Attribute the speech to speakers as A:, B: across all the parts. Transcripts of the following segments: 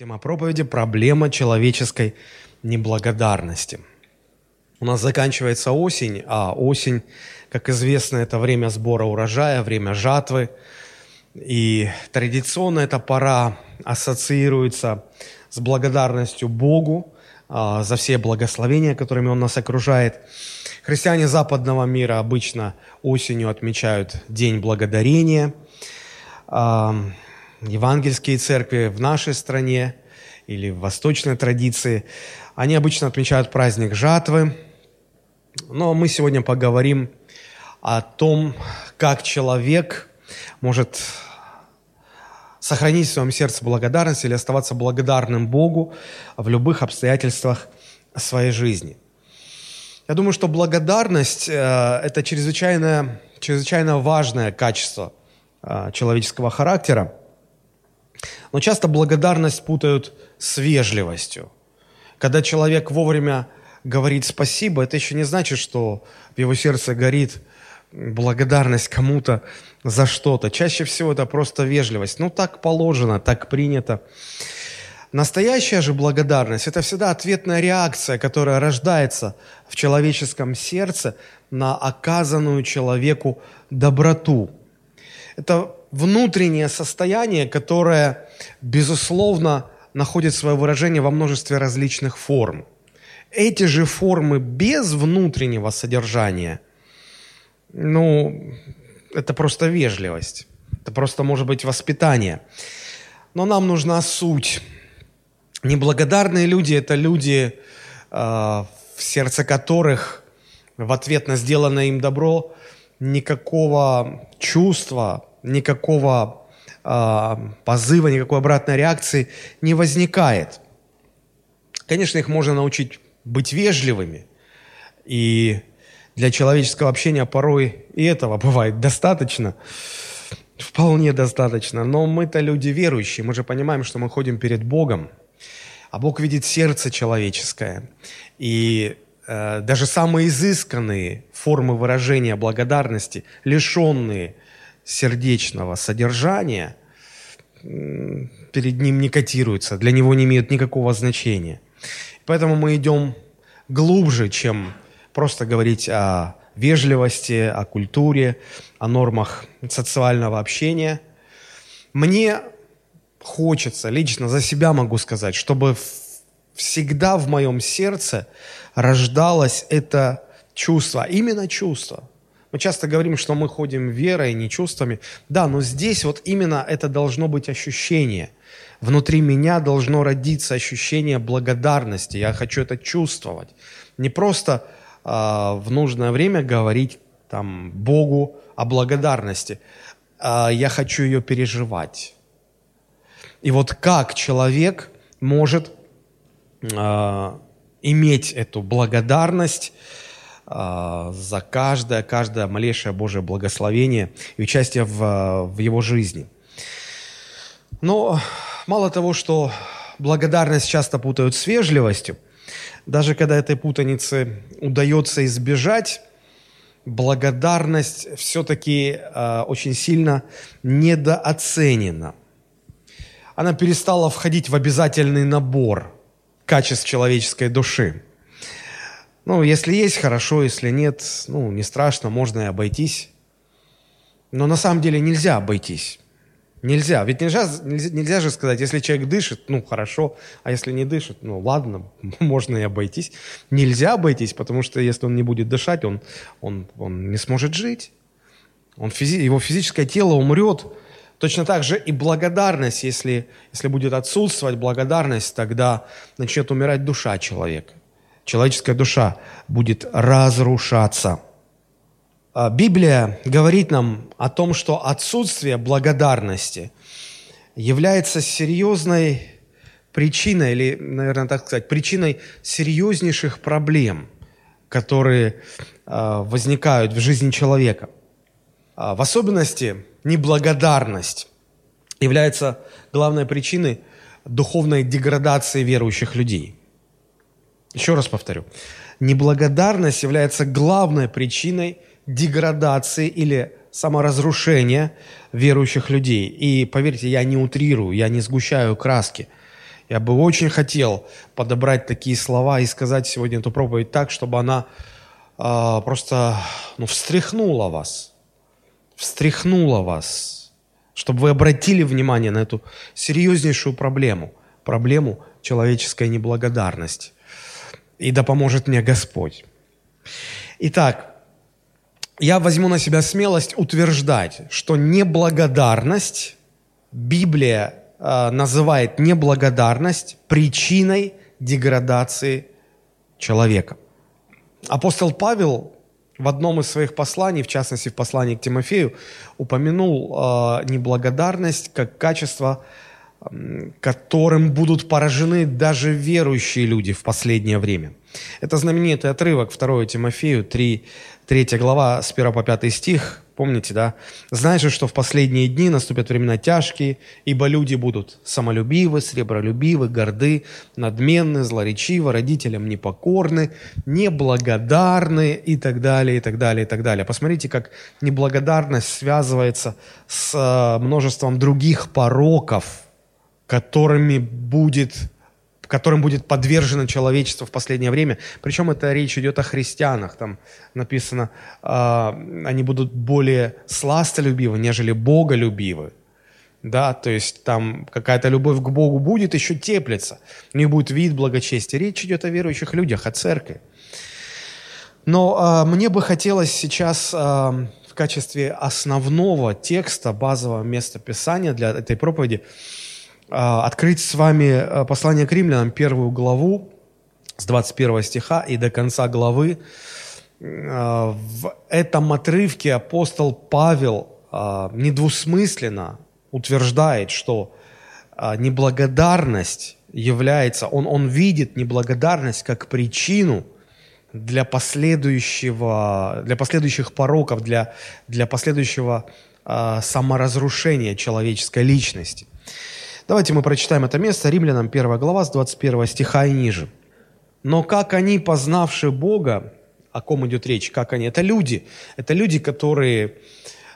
A: Тема проповеди – проблема человеческой неблагодарности. У нас заканчивается осень, а осень, как известно, это время сбора урожая, время жатвы. И традиционно эта пора ассоциируется с благодарностью Богу а, за все благословения, которыми Он нас окружает. Христиане западного мира обычно осенью отмечают День Благодарения – евангельские церкви в нашей стране или в восточной традиции, они обычно отмечают праздник жатвы. Но мы сегодня поговорим о том, как человек может сохранить в своем сердце благодарность или оставаться благодарным Богу в любых обстоятельствах своей жизни. Я думаю, что благодарность э, – это чрезвычайно, чрезвычайно важное качество э, человеческого характера – но часто благодарность путают с вежливостью. Когда человек вовремя говорит спасибо, это еще не значит, что в его сердце горит благодарность кому-то за что-то. Чаще всего это просто вежливость. Ну, так положено, так принято. Настоящая же благодарность – это всегда ответная реакция, которая рождается в человеческом сердце на оказанную человеку доброту. Это внутреннее состояние, которое, безусловно, находит свое выражение во множестве различных форм. Эти же формы без внутреннего содержания, ну, это просто вежливость, это просто может быть воспитание. Но нам нужна суть. Неблагодарные люди – это люди, э, в сердце которых в ответ на сделанное им добро никакого чувства, никакого э, позыва, никакой обратной реакции не возникает. Конечно, их можно научить быть вежливыми, и для человеческого общения порой и этого бывает достаточно, вполне достаточно. Но мы-то люди верующие, мы же понимаем, что мы ходим перед Богом, а Бог видит сердце человеческое. И э, даже самые изысканные формы выражения благодарности, лишенные сердечного содержания перед ним не котируются, для него не имеют никакого значения. Поэтому мы идем глубже, чем просто говорить о вежливости, о культуре, о нормах социального общения. Мне хочется, лично за себя могу сказать, чтобы всегда в моем сердце рождалось это чувство, именно чувство – мы часто говорим, что мы ходим верой, не чувствами. Да, но здесь вот именно это должно быть ощущение. Внутри меня должно родиться ощущение благодарности. Я хочу это чувствовать. Не просто э, в нужное время говорить там, Богу о благодарности. Э, я хочу ее переживать. И вот как человек может э, иметь эту благодарность, за каждое, каждое малейшее Божье благословение и участие в, в его жизни. Но мало того, что благодарность часто путают с вежливостью, даже когда этой путаницы удается избежать, благодарность все-таки э, очень сильно недооценена. Она перестала входить в обязательный набор качеств человеческой души. Ну, если есть, хорошо, если нет, ну, не страшно, можно и обойтись. Но на самом деле нельзя обойтись. Нельзя. Ведь нельзя, нельзя, нельзя же сказать, если человек дышит, ну, хорошо, а если не дышит, ну, ладно, можно и обойтись. Нельзя обойтись, потому что если он не будет дышать, он, он, он не сможет жить. Он физи, его физическое тело умрет. Точно так же и благодарность, если, если будет отсутствовать благодарность, тогда начнет умирать душа человека человеческая душа будет разрушаться. А Библия говорит нам о том, что отсутствие благодарности является серьезной причиной, или, наверное, так сказать, причиной серьезнейших проблем, которые а, возникают в жизни человека. А, в особенности неблагодарность является главной причиной духовной деградации верующих людей – еще раз повторю. Неблагодарность является главной причиной деградации или саморазрушения верующих людей. И поверьте, я не утрирую, я не сгущаю краски. Я бы очень хотел подобрать такие слова и сказать сегодня эту проповедь так, чтобы она э, просто ну, встряхнула вас, встряхнула вас, чтобы вы обратили внимание на эту серьезнейшую проблему, проблему человеческой неблагодарности. И да поможет мне Господь. Итак, я возьму на себя смелость утверждать, что неблагодарность, Библия э, называет неблагодарность причиной деградации человека. Апостол Павел в одном из своих посланий, в частности в послании к Тимофею, упомянул э, неблагодарность как качество, которым будут поражены даже верующие люди в последнее время. Это знаменитый отрывок 2 Тимофею 3, 3 глава с 1 по 5 стих, помните, да? «Знаешь что в последние дни наступят времена тяжкие, ибо люди будут самолюбивы, сребролюбивы, горды, надменны, злоречивы, родителям непокорны, неблагодарны и так далее, и так далее, и так далее». Посмотрите, как неблагодарность связывается с э, множеством других пороков, которыми будет которым будет подвержено человечество в последнее время. Причем это речь идет о христианах. Там написано, э, они будут более сластолюбивы, нежели боголюбивы. Да, то есть там какая-то любовь к Богу будет, еще теплится. У них будет вид благочестия. Речь идет о верующих людях, о церкви. Но э, мне бы хотелось сейчас э, в качестве основного текста, базового места Писания для этой проповеди открыть с вами а, послание к римлянам, первую главу, с 21 стиха и до конца главы. А, в этом отрывке апостол Павел недвусмысленно утверждает, что неблагодарность является, он, он видит неблагодарность как причину для последующего, для последующих пороков, для, для последующего саморазрушения человеческой личности. Давайте мы прочитаем это место, Римлянам 1 глава с 21 стиха и ниже. «Но как они, познавши Бога, о ком идет речь, как они? Это люди, это люди, которые,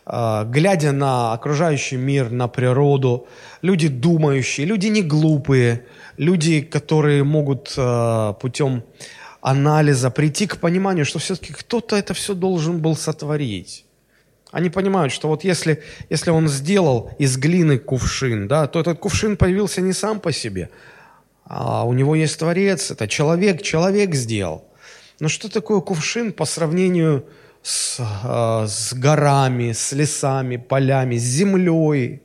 A: а, глядя на окружающий мир, на природу, люди думающие, люди не глупые, люди, которые могут а, путем анализа прийти к пониманию, что все-таки кто-то это все должен был сотворить. Они понимают, что вот если, если он сделал из глины кувшин, да, то этот кувшин появился не сам по себе, а у него есть Творец, это человек, человек сделал. Но что такое кувшин по сравнению с, э, с горами, с лесами, полями, с землей?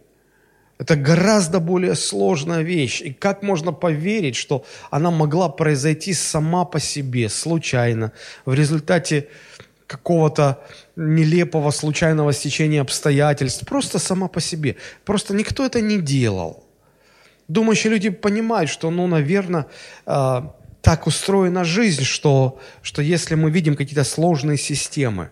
A: Это гораздо более сложная вещь. И как можно поверить, что она могла произойти сама по себе, случайно, в результате какого-то нелепого случайного стечения обстоятельств, просто сама по себе. Просто никто это не делал. Думающие люди понимают, что, ну, наверное, э, так устроена жизнь, что, что если мы видим какие-то сложные системы,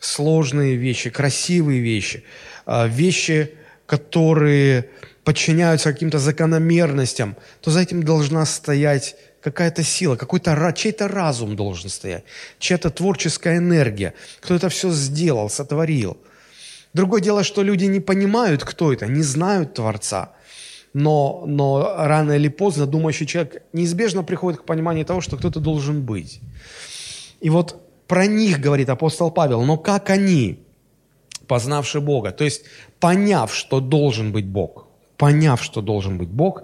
A: сложные вещи, красивые вещи, э, вещи, которые подчиняются каким-то закономерностям, то за этим должна стоять какая-то сила, какой-то чей-то разум должен стоять, чья-то творческая энергия, кто это все сделал, сотворил. Другое дело, что люди не понимают, кто это, не знают Творца. Но, но рано или поздно думающий человек неизбежно приходит к пониманию того, что кто-то должен быть. И вот про них говорит апостол Павел, но как они, познавши Бога, то есть поняв, что должен быть Бог, поняв, что должен быть Бог,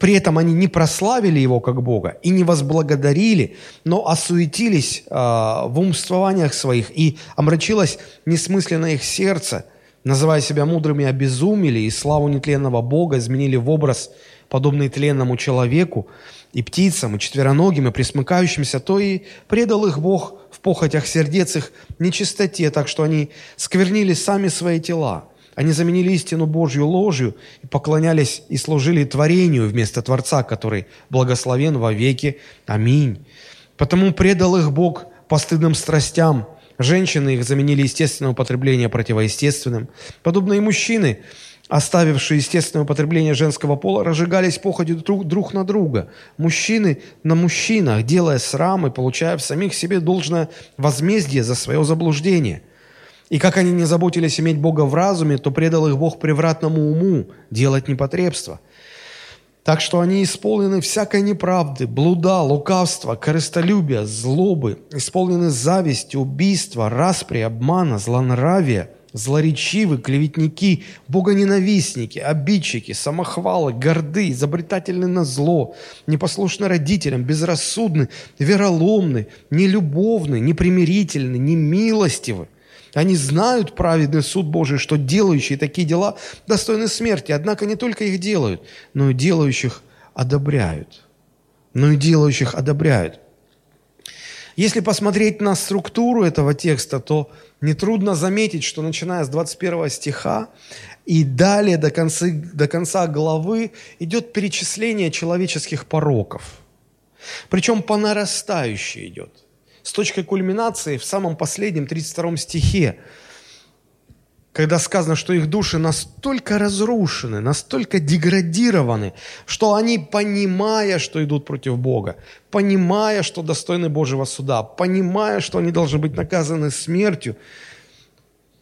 A: при этом они не прославили его как Бога и не возблагодарили, но осуетились э, в умствованиях своих, и омрачилось несмысленно их сердце, называя себя мудрыми, обезумели, и славу нетленного Бога изменили в образ, подобный тленному человеку, и птицам, и четвероногим, и присмыкающимся, то и предал их Бог в похотях сердец их нечистоте, так что они сквернили сами свои тела. Они заменили истину Божью ложью и поклонялись и служили творению вместо Творца, который благословен во веки. Аминь. Потому предал их Бог постыдным страстям. Женщины их заменили естественное употребление противоестественным. Подобно и мужчины, оставившие естественное употребление женского пола, разжигались походью друг, друг на друга. Мужчины на мужчинах, делая срам и получая в самих себе должное возмездие за свое заблуждение – и как они не заботились иметь Бога в разуме, то предал их Бог превратному уму делать непотребство. Так что они исполнены всякой неправды, блуда, лукавства, корыстолюбия, злобы, исполнены зависти, убийства, распри, обмана, злонравия, злоречивы, клеветники, богоненавистники, обидчики, самохвалы, горды, изобретательны на зло, непослушны родителям, безрассудны, вероломны, нелюбовны, непримирительны, немилостивы. Они знают праведный суд Божий, что делающие такие дела достойны смерти, однако не только их делают, но и делающих одобряют. Но и делающих одобряют. Если посмотреть на структуру этого текста, то нетрудно заметить, что начиная с 21 стиха и далее до конца, до конца главы идет перечисление человеческих пороков. Причем по нарастающей идет. С точкой кульминации в самом последнем 32 стихе когда сказано, что их души настолько разрушены, настолько деградированы, что они, понимая, что идут против Бога, понимая, что достойны Божьего суда, понимая, что они должны быть наказаны смертью,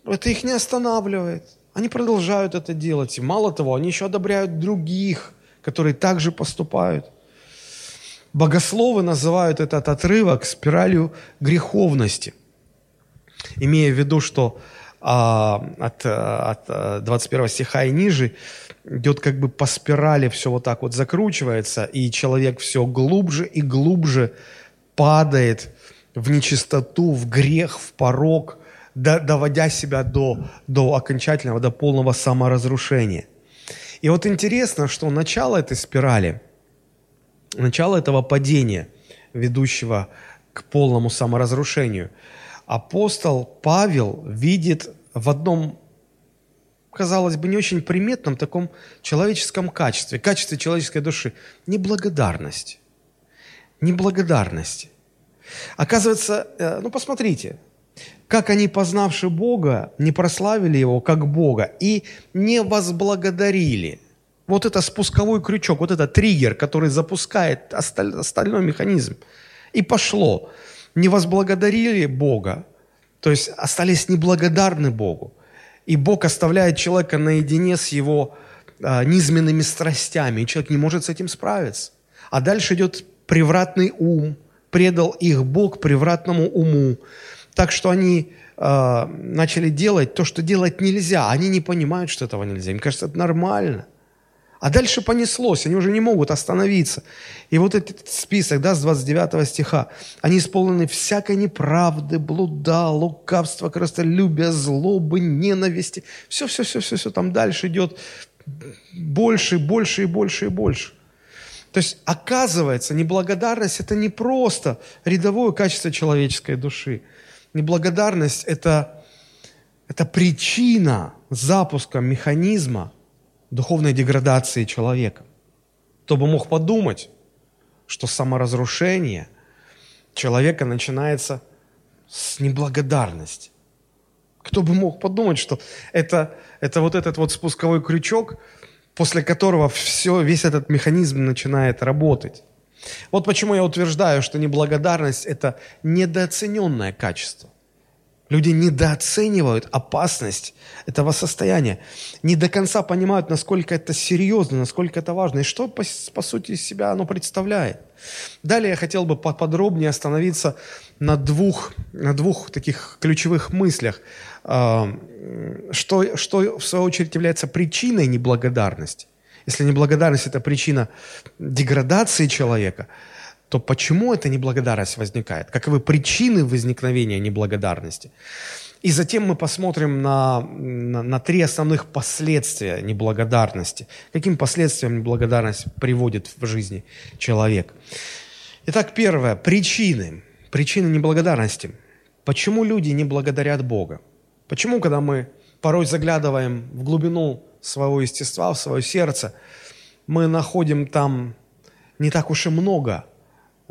A: это их не останавливает. Они продолжают это делать. И мало того, они еще одобряют других, которые также поступают. Богословы называют этот отрывок спиралью греховности, имея в виду, что а, от, от 21 стиха и ниже идет как бы по спирали, все вот так вот закручивается, и человек все глубже и глубже падает в нечистоту, в грех, в порог, доводя себя до, до окончательного, до полного саморазрушения. И вот интересно, что начало этой спирали, начало этого падения, ведущего к полному саморазрушению – апостол Павел видит в одном, казалось бы, не очень приметном таком человеческом качестве, качестве человеческой души – неблагодарность. Неблагодарность. Оказывается, э, ну посмотрите, как они, познавши Бога, не прославили Его как Бога и не возблагодарили. Вот это спусковой крючок, вот это триггер, который запускает остальной механизм. И пошло не возблагодарили Бога, то есть остались неблагодарны Богу. И Бог оставляет человека наедине с его а, низменными страстями, и человек не может с этим справиться. А дальше идет превратный ум, предал их Бог превратному уму, так что они э, начали делать то, что делать нельзя. Они не понимают, что этого нельзя. Им кажется, это нормально. А дальше понеслось, они уже не могут остановиться. И вот этот список, да, с 29 стиха, они исполнены всякой неправды, блуда, лукавства, коростолюбия, злобы, ненависти. Все, все, все, все, все там дальше идет больше, больше и больше и больше. То есть, оказывается, неблагодарность – это не просто рядовое качество человеческой души. Неблагодарность – это, это причина запуска механизма, духовной деградации человека. Кто бы мог подумать, что саморазрушение человека начинается с неблагодарности. Кто бы мог подумать, что это, это вот этот вот спусковой крючок, после которого все, весь этот механизм начинает работать. Вот почему я утверждаю, что неблагодарность – это недооцененное качество. Люди недооценивают опасность этого состояния, не до конца понимают, насколько это серьезно, насколько это важно, и что, по, по сути, из себя оно представляет. Далее я хотел бы поподробнее остановиться на двух, на двух таких ключевых мыслях, а, что, что в свою очередь является причиной неблагодарности. Если неблагодарность – это причина деградации человека – то почему эта неблагодарность возникает? Каковы причины возникновения неблагодарности? И затем мы посмотрим на, на, на три основных последствия неблагодарности. Каким последствиям неблагодарность приводит в жизни человек? Итак, первое. Причины. Причины неблагодарности. Почему люди не благодарят Бога? Почему, когда мы порой заглядываем в глубину своего естества, в свое сердце, мы находим там не так уж и много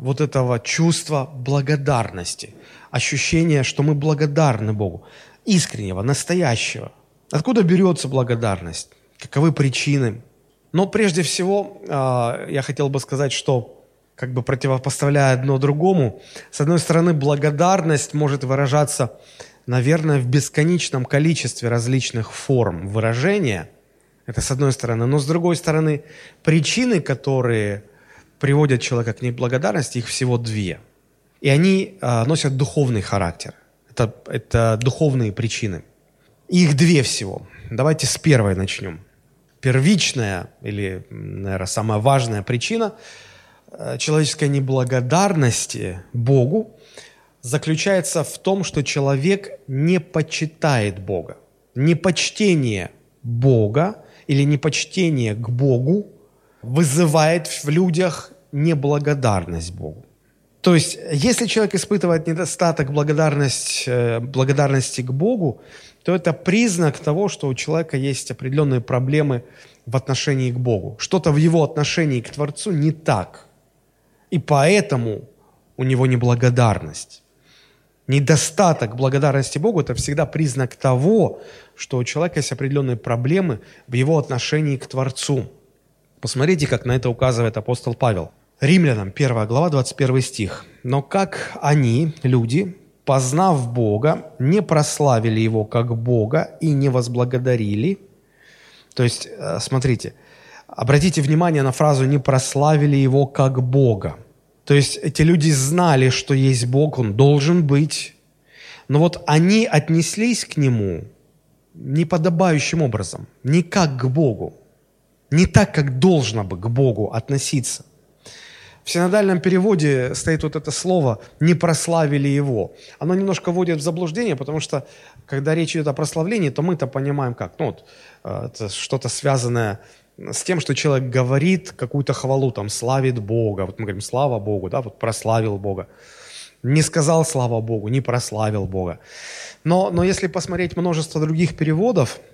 A: вот этого чувства благодарности, ощущения, что мы благодарны Богу, искреннего, настоящего. Откуда берется благодарность? Каковы причины? Но прежде всего а, я хотел бы сказать, что как бы противопоставляя одно другому, с одной стороны, благодарность может выражаться, наверное, в бесконечном количестве различных форм выражения Это с одной стороны. Но с другой стороны, причины, которые приводят человека к неблагодарности, их всего две. И они а, носят духовный характер. Это, это духовные причины. Их две всего. Давайте с первой начнем. Первичная или, наверное, самая важная причина э, человеческой неблагодарности Богу заключается в том, что человек не почитает Бога. Непочтение Бога или непочтение к Богу вызывает в людях неблагодарность Богу. То есть, если человек испытывает недостаток э, благодарности к Богу, то это признак того, что у человека есть определенные проблемы в отношении к Богу. Что-то в его отношении к Творцу не так. И поэтому у него неблагодарность. Недостаток благодарности Богу – это всегда признак того, что у человека есть определенные проблемы в его отношении к Творцу. Посмотрите, как на это указывает апостол Павел. Римлянам, 1 глава, 21 стих. «Но как они, люди, познав Бога, не прославили Его как Бога и не возблагодарили». То есть, э, смотрите, обратите внимание на фразу «не прославили Его как Бога». То есть эти люди знали, что есть Бог, Он должен быть, но вот они отнеслись к Нему неподобающим образом, не как к Богу не так, как должно бы к Богу относиться. В синодальном переводе стоит вот это слово «не прославили его». Оно немножко вводит в заблуждение, потому что, когда речь идет о прославлении, то мы-то понимаем как. Ну, вот, э, это что-то связанное с тем, что человек говорит какую-то хвалу, там, славит Бога. Вот мы говорим «слава Богу», да, вот прославил Бога. Не сказал «слава Богу», не прославил Бога. Но, но если посмотреть множество других переводов –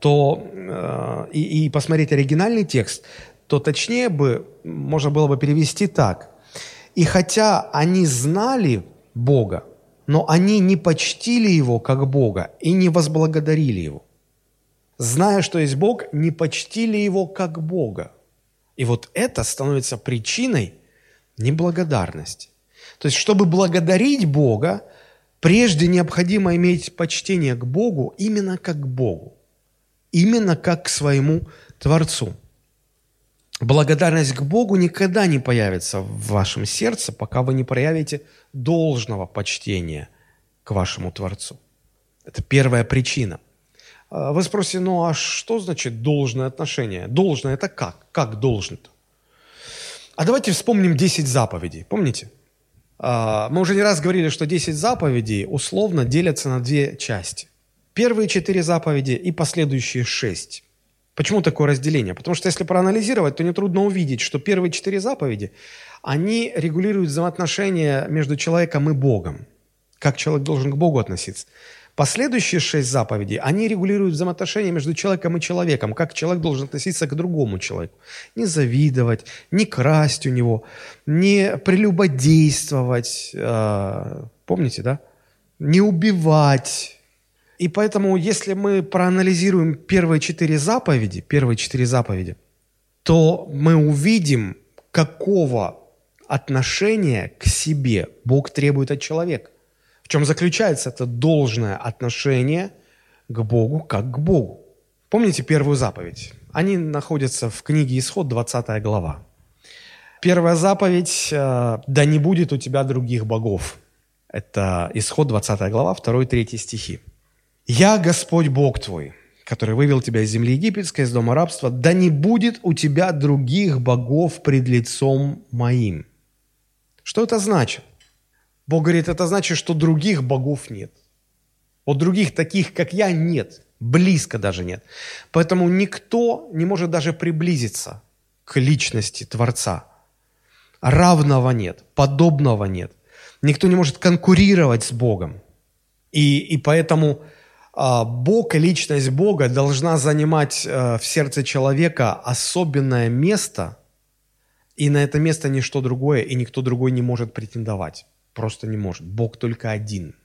A: то э, и, и посмотреть оригинальный текст, то точнее бы можно было бы перевести так. И хотя они знали Бога, но они не почтили Его как Бога и не возблагодарили Его. Зная, что есть Бог, не почтили Его как Бога. И вот это становится причиной неблагодарности. То есть, чтобы благодарить Бога, прежде необходимо иметь почтение к Богу именно как к Богу именно как к своему Творцу. Благодарность к Богу никогда не появится в вашем сердце, пока вы не проявите должного почтения к вашему Творцу. Это первая причина. А вы спросите, ну а что значит должное отношение? Должное это как? Как должно-то? А давайте вспомним 10 заповедей. Помните? А, мы уже не раз говорили, что 10 заповедей условно делятся на две части. Первые четыре заповеди и последующие шесть. Почему такое разделение? Потому что если проанализировать, то нетрудно увидеть, что первые четыре заповеди, они регулируют взаимоотношения между человеком и Богом. Как человек должен к Богу относиться. Последующие шесть заповедей, они регулируют взаимоотношения между человеком и человеком, как человек должен относиться к другому человеку. Не завидовать, не красть у него, не прелюбодействовать, э, помните, да? Не убивать, и поэтому, если мы проанализируем первые четыре заповеди, первые четыре заповеди, то мы увидим, какого отношения к себе Бог требует от человека. В чем заключается это должное отношение к Богу как к Богу. Помните первую заповедь? Они находятся в книге Исход, 20 глава. Первая заповедь э, «Да не будет у тебя других богов». Это Исход, 20 глава, 2-3 стихи. «Я Господь Бог твой, который вывел тебя из земли египетской, из дома рабства, да не будет у тебя других богов пред лицом моим». Что это значит? Бог говорит, это значит, что других богов нет. Вот других таких, как я, нет. Близко даже нет. Поэтому никто не может даже приблизиться к личности Творца. Равного нет, подобного нет. Никто не может конкурировать с Богом. И, и поэтому Бог и личность Бога должна занимать э, в сердце человека особенное место, и на это место ничто другое, и никто другой не может претендовать. Просто не может. Бог только один.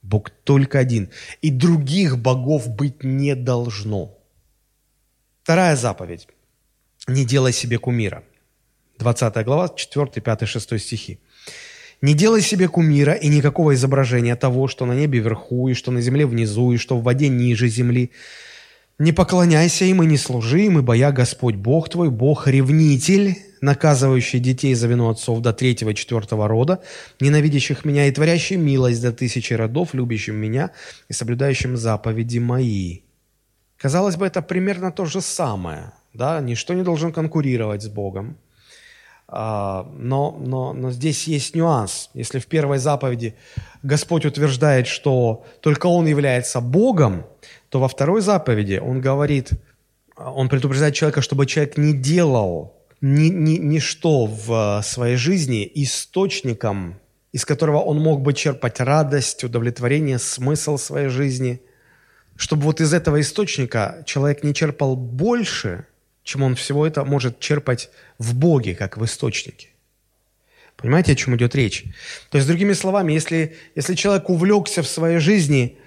A: Бог только один. И других богов быть не должно. Вторая заповедь. Не делай себе кумира. 20 глава, 4, 5, 6 стихи. Не делай себе кумира и никакого изображения того, что на небе вверху, и что на земле внизу, и что в воде ниже земли. Не поклоняйся им и не служи им, ибо я Господь Бог твой, Бог-ревнитель, наказывающий детей за вину отцов до третьего и четвертого рода, ненавидящих меня и творящий милость до тысячи родов, любящим меня и соблюдающим заповеди мои». Казалось бы, это примерно то же самое. Да? Ничто не должен конкурировать с Богом. А, но, но, но здесь есть нюанс. Если в первой заповеди Господь утверждает, что только Он является Богом, то во второй заповеди Он говорит, Он предупреждает человека, чтобы человек не делал ни, ни, ничто в своей жизни источником, из которого он мог бы черпать радость, удовлетворение, смысл своей жизни, чтобы вот из этого источника человек не черпал больше – чем он всего это может черпать в Боге, как в источнике. Понимаете, о чем идет речь? То есть, другими словами, если, если человек увлекся в своей жизни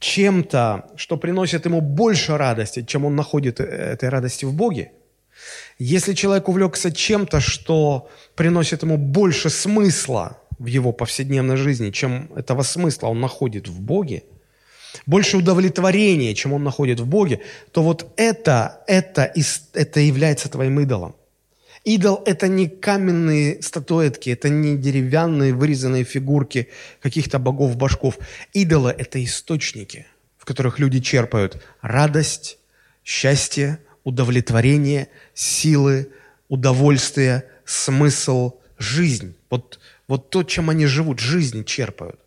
A: чем-то, что приносит ему больше радости, чем он находит э, этой радости в Боге, если человек увлекся чем-то, что приносит ему больше смысла в его повседневной жизни, чем этого смысла он находит в Боге, больше удовлетворения, чем он находит в Боге, то вот это, это, это является твоим идолом. Идол – это не каменные статуэтки, это не деревянные вырезанные фигурки каких-то богов-башков. Идолы – это источники, в которых люди черпают радость, счастье, удовлетворение, силы, удовольствие, смысл, жизнь. Вот, вот то, чем они живут, жизнь черпают.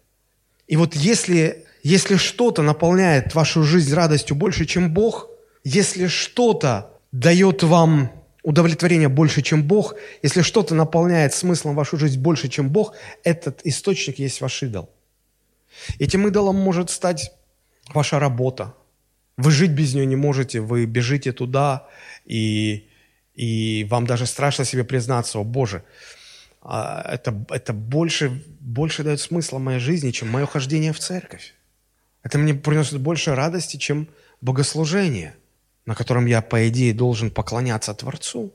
A: И вот если если что-то наполняет вашу жизнь радостью больше, чем Бог, если что-то дает вам удовлетворение больше, чем Бог, если что-то наполняет смыслом вашу жизнь больше, чем Бог, этот источник есть ваш идол. Этим идолом может стать ваша работа. Вы жить без нее не можете, вы бежите туда, и, и вам даже страшно себе признаться, о Боже, а, это, это больше, больше дает смысла моей жизни, чем мое хождение в церковь. Это мне приносит больше радости, чем богослужение, на котором я, по идее, должен поклоняться Творцу.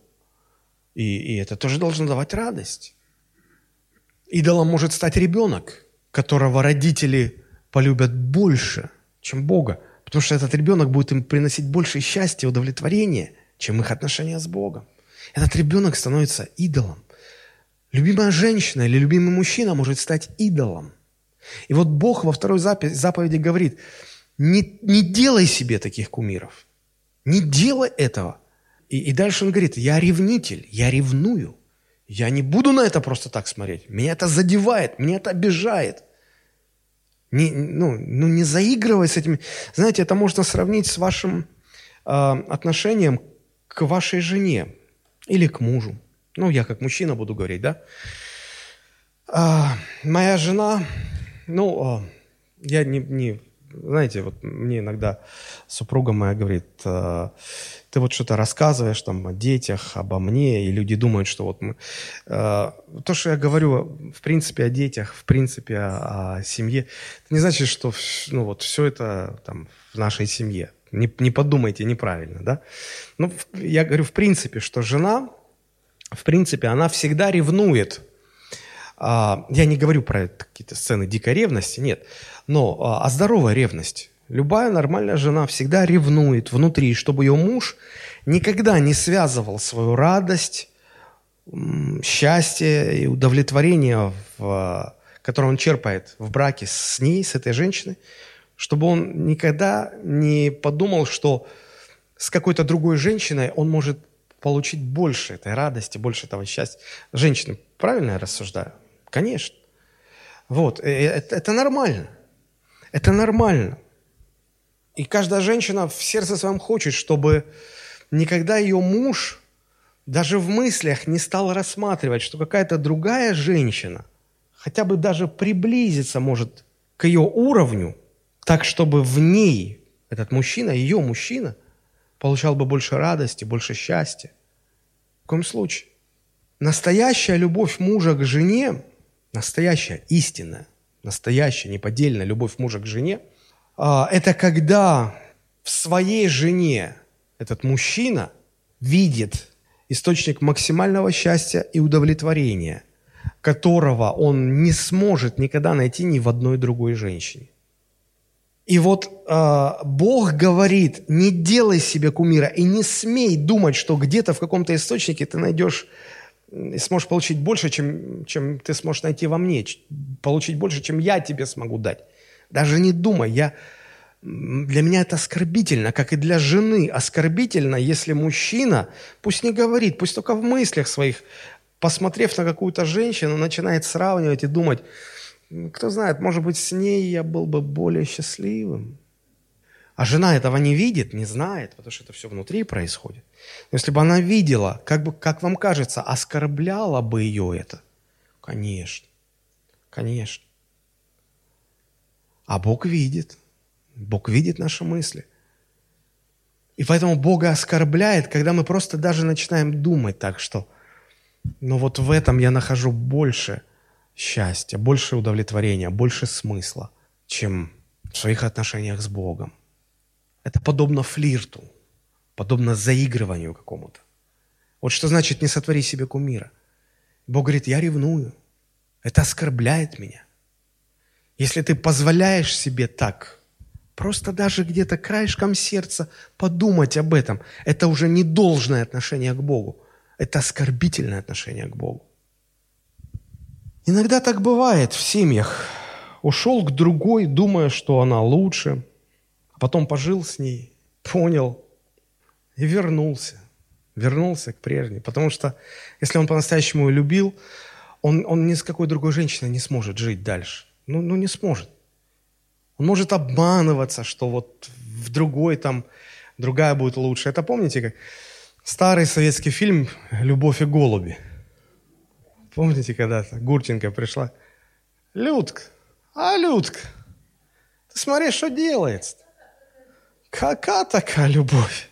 A: И, и это тоже должно давать радость. Идолом может стать ребенок, которого родители полюбят больше, чем Бога. Потому что этот ребенок будет им приносить больше счастья, удовлетворения, чем их отношения с Богом. Этот ребенок становится идолом. Любимая женщина или любимый мужчина может стать идолом. И вот Бог во второй заповеди говорит, не, не делай себе таких кумиров. Не делай этого. И, и дальше он говорит, я ревнитель, я ревную. Я не буду на это просто так смотреть. Меня это задевает, меня это обижает. Не, ну, ну, не заигрывай с этими. Знаете, это можно сравнить с вашим э, отношением к вашей жене или к мужу. Ну, я как мужчина буду говорить, да? А, моя жена ну, а, я не, не знаете, вот мне иногда супруга моя говорит, «А, ты вот что-то рассказываешь там о детях, обо мне, и люди думают, что вот мы... А, то, что я говорю, в принципе, о детях, в принципе, о, семье, это не значит, что ну, вот все это там в нашей семье. Не, не подумайте неправильно, да? Ну, я говорю, в принципе, что жена, в принципе, она всегда ревнует а, я не говорю про какие-то сцены дикой ревности, нет, но а, а здоровая ревность. Любая нормальная жена всегда ревнует внутри, чтобы ее муж никогда не связывал свою радость, счастье и удовлетворение, в, которое он черпает в браке с ней, с этой женщиной, чтобы он никогда не подумал, что с какой-то другой женщиной он может получить больше этой радости, больше этого счастья. Женщины, правильно я рассуждаю? Конечно. Вот, э, э, это, это нормально. Это нормально. И каждая женщина в сердце своем хочет, чтобы никогда ее муж даже в мыслях не стал рассматривать, что какая-то другая женщина хотя бы даже приблизиться может к ее уровню, так чтобы в ней этот мужчина, ее мужчина, получал бы больше радости, больше счастья. В коем случае. Настоящая любовь мужа к жене настоящая, истинная, настоящая, неподдельная любовь мужа к жене, а, это когда в своей жене этот мужчина видит источник максимального счастья и удовлетворения, которого он не сможет никогда найти ни в одной другой женщине. И вот э, Бог говорит, не делай себе кумира и не смей думать, что где-то в каком-то источнике ты найдешь и сможешь получить больше, чем, чем ты сможешь найти во мне, получить больше, чем я тебе смогу дать. Даже не думай, я, для меня это оскорбительно, как и для жены оскорбительно, если мужчина, пусть не говорит, пусть только в мыслях своих, посмотрев на какую-то женщину, начинает сравнивать и думать, кто знает, может быть, с ней я был бы более счастливым. А жена этого не видит, не знает, потому что это все внутри происходит. Но если бы она видела, как, бы, как вам кажется, оскорбляло бы ее это? Конечно, конечно. А Бог видит. Бог видит наши мысли. И поэтому Бога оскорбляет, когда мы просто даже начинаем думать так, что но «Ну вот в этом я нахожу больше счастья, больше удовлетворения, больше смысла, чем в своих отношениях с Богом. Это подобно флирту, подобно заигрыванию какому-то. Вот что значит «не сотвори себе кумира». Бог говорит, я ревную. Это оскорбляет меня. Если ты позволяешь себе так, просто даже где-то краешком сердца подумать об этом, это уже не должное отношение к Богу. Это оскорбительное отношение к Богу. Иногда так бывает в семьях. Ушел к другой, думая, что она лучше, потом пожил с ней, понял и вернулся. Вернулся к прежней. Потому что если он по-настоящему ее любил, он, он ни с какой другой женщиной не сможет жить дальше. Ну, ну не сможет. Он может обманываться, что вот в другой там другая будет лучше. Это помните, как старый советский фильм «Любовь и голуби»? Помните, когда-то Гурченко пришла? Людка, а Людка, ты смотри, что делается. Какая такая любовь?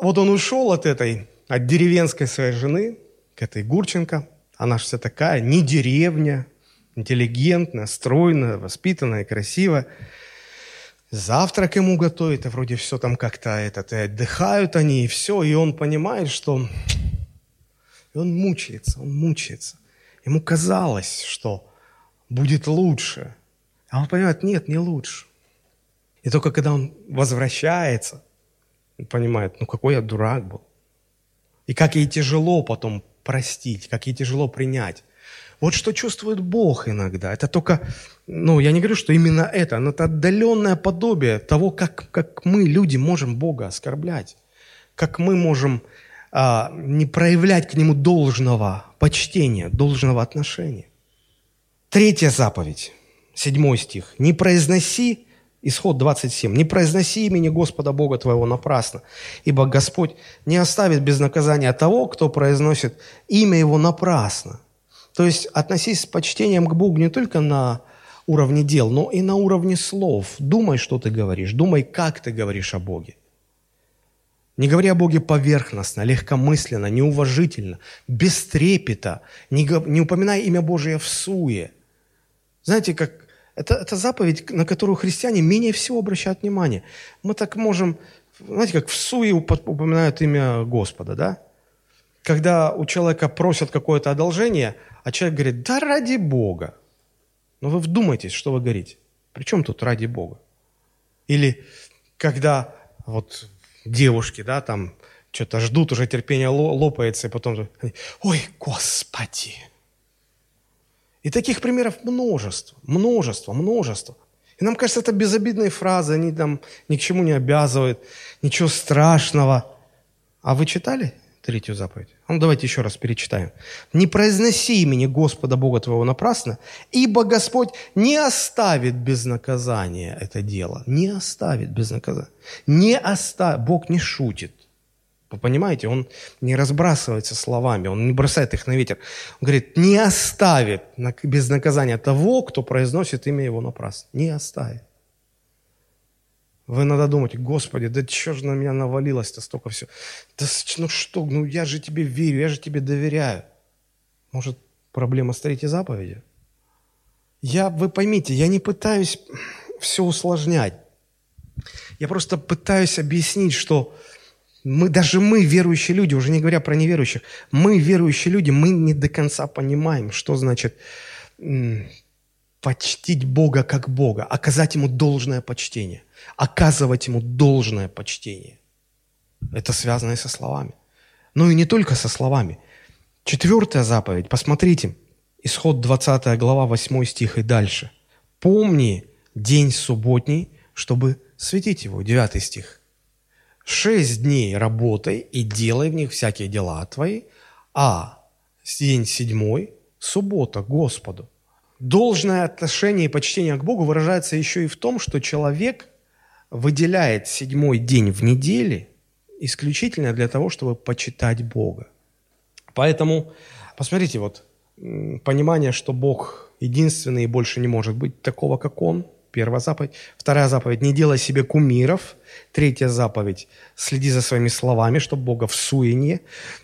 A: Вот он ушел от этой, от деревенской своей жены, к этой Гурченко. Она же вся такая, не деревня, интеллигентная, стройная, воспитанная, красивая. Завтрак ему готовит, а вроде все там как-то этот, и отдыхают они, и все. И он понимает, что и он мучается, он мучается. Ему казалось, что будет лучше. А он понимает, нет, не лучше. И только когда он возвращается, он понимает, ну какой я дурак был. И как ей тяжело потом простить, как ей тяжело принять. Вот что чувствует Бог иногда. Это только, ну, я не говорю, что именно это, но это отдаленное подобие того, как, как мы, люди, можем Бога оскорблять. Как мы можем а, не проявлять к нему должного почтения, должного отношения. Третья заповедь, седьмой стих. «Не произноси, исход 27, не произноси имени Господа Бога твоего напрасно, ибо Господь не оставит без наказания того, кто произносит имя Его напрасно». То есть относись с почтением к Богу не только на уровне дел, но и на уровне слов. Думай, что ты говоришь, думай, как ты говоришь о Боге. Не говоря о Боге поверхностно, легкомысленно, неуважительно, без трепета, не, не упоминая имя Божие в суе. Знаете, как это, это заповедь, на которую христиане менее всего обращают внимание. Мы так можем, знаете, как в суе упоминают имя Господа, да? Когда у человека просят какое-то одолжение, а человек говорит, да ради Бога. Но вы вдумайтесь, что вы говорите. При чем тут ради Бога? Или когда вот девушки, да, там что-то ждут, уже терпение лопается, и потом, ой, Господи! И таких примеров множество, множество, множество. И нам кажется, это безобидные фразы, они там ни к чему не обязывают, ничего страшного. А вы читали третью заповедь? Ну, давайте еще раз перечитаем. «Не произноси имени Господа Бога твоего напрасно, ибо Господь не оставит без наказания это дело». Не оставит без наказания. Не оставит. Бог не шутит. Вы понимаете, Он не разбрасывается словами, Он не бросает их на ветер. Он говорит, не оставит без наказания того, кто произносит имя Его напрасно. Не оставит. Вы надо думать, Господи, да что же на меня навалилось-то столько всего? Да ну что, ну я же тебе верю, я же тебе доверяю. Может, проблема с третьей заповедью? Я, вы поймите, я не пытаюсь все усложнять. Я просто пытаюсь объяснить, что мы, даже мы, верующие люди, уже не говоря про неверующих, мы, верующие люди, мы не до конца понимаем, что значит почтить Бога как Бога, оказать Ему должное почтение, оказывать Ему должное почтение. Это связано и со словами. Ну и не только со словами. Четвертая заповедь, посмотрите, исход 20 глава, 8 стих и дальше. «Помни день субботний, чтобы светить его». 9 стих. «Шесть дней работай и делай в них всякие дела твои, а день седьмой – суббота Господу». Должное отношение и почтение к Богу выражается еще и в том, что человек выделяет седьмой день в неделе исключительно для того, чтобы почитать Бога. Поэтому, посмотрите, вот понимание, что Бог единственный и больше не может быть такого, как Он – Первая заповедь. Вторая заповедь – не делай себе кумиров. Третья заповедь – следи за своими словами, чтобы Бога в суине,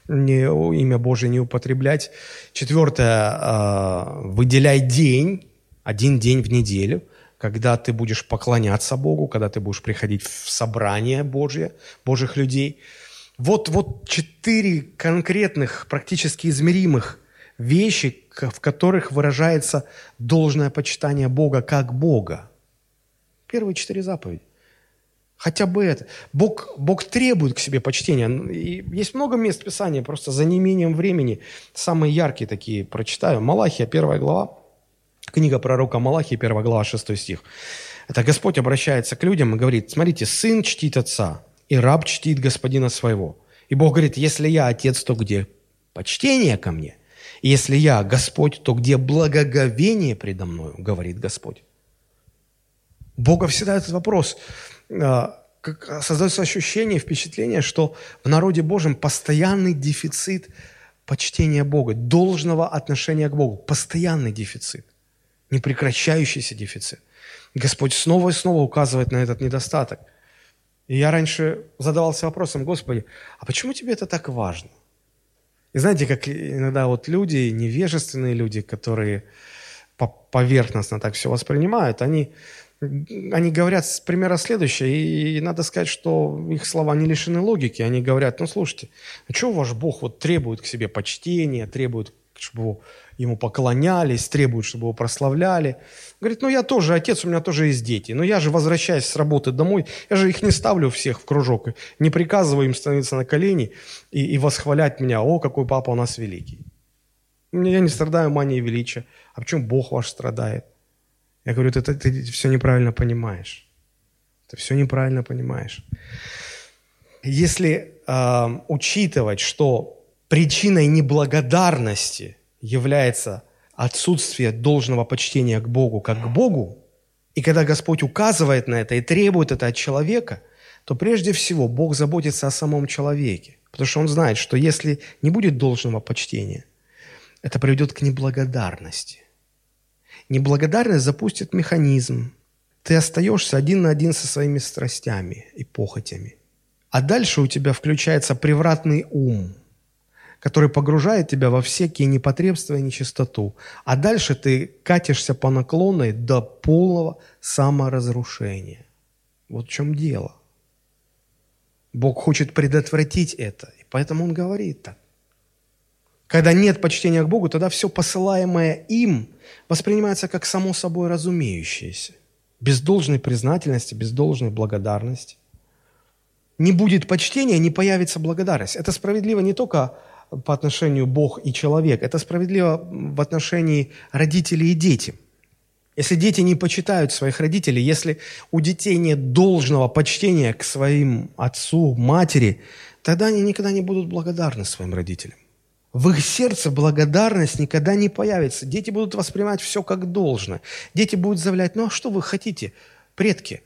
A: не, имя Божие не употреблять. Четвертое э, – выделяй день, один день в неделю, когда ты будешь поклоняться Богу, когда ты будешь приходить в собрание Божье, Божьих людей. Вот, вот четыре конкретных, практически измеримых вещи, в которых выражается должное почитание Бога как Бога. Первые четыре заповеди. Хотя бы это. Бог, Бог требует к себе почтения. И есть много мест Писания, просто за неимением времени. Самые яркие такие прочитаю. Малахия, первая глава. Книга пророка Малахии, первая глава, шестой стих. Это Господь обращается к людям и говорит, смотрите, сын чтит отца, и раб чтит господина своего. И Бог говорит, если я отец, то где почтение ко мне? Если я Господь, то где благоговение предо мною, говорит Господь. Бога всегда этот вопрос. А, создается ощущение, впечатление, что в народе Божьем постоянный дефицит почтения Бога, должного отношения к Богу. Постоянный дефицит, непрекращающийся дефицит. Господь снова и снова указывает на этот недостаток. И я раньше задавался вопросом, Господи, а почему тебе это так важно? И знаете, как иногда вот люди, невежественные люди, которые поверхностно так все воспринимают, они они говорят примерно следующее, и надо сказать, что их слова не лишены логики. Они говорят, ну слушайте, а что ваш Бог вот требует к себе почтения, требует, чтобы ему поклонялись, требует, чтобы его прославляли. Говорит, ну я тоже отец, у меня тоже есть дети. Но я же, возвращаясь с работы домой, я же их не ставлю всех в кружок, не приказываю им становиться на колени и, и восхвалять меня, о, какой папа у нас великий. Я не страдаю манией величия. А почему Бог ваш страдает? Я говорю, ты, ты, ты все неправильно понимаешь. Ты все неправильно понимаешь. Если э, учитывать, что причиной неблагодарности является отсутствие должного почтения к Богу как к Богу, и когда Господь указывает на это и требует это от человека, то прежде всего Бог заботится о самом человеке. Потому что Он знает, что если не будет должного почтения, это приведет к неблагодарности. Неблагодарность запустит механизм. Ты остаешься один на один со своими страстями и похотями. А дальше у тебя включается превратный ум, который погружает тебя во всякие непотребства и нечистоту. А дальше ты катишься по наклонной до полного саморазрушения. Вот в чем дело. Бог хочет предотвратить это, и поэтому Он говорит так. Когда нет почтения к Богу, тогда все посылаемое им воспринимается как само собой разумеющееся. Без должной признательности, без должной благодарности. Не будет почтения, не появится благодарность. Это справедливо не только по отношению Бог и человек, это справедливо в отношении родителей и детей. Если дети не почитают своих родителей, если у детей нет должного почтения к своим отцу, матери, тогда они никогда не будут благодарны своим родителям в их сердце благодарность никогда не появится. Дети будут воспринимать все как должно. Дети будут заявлять, ну а что вы хотите, предки?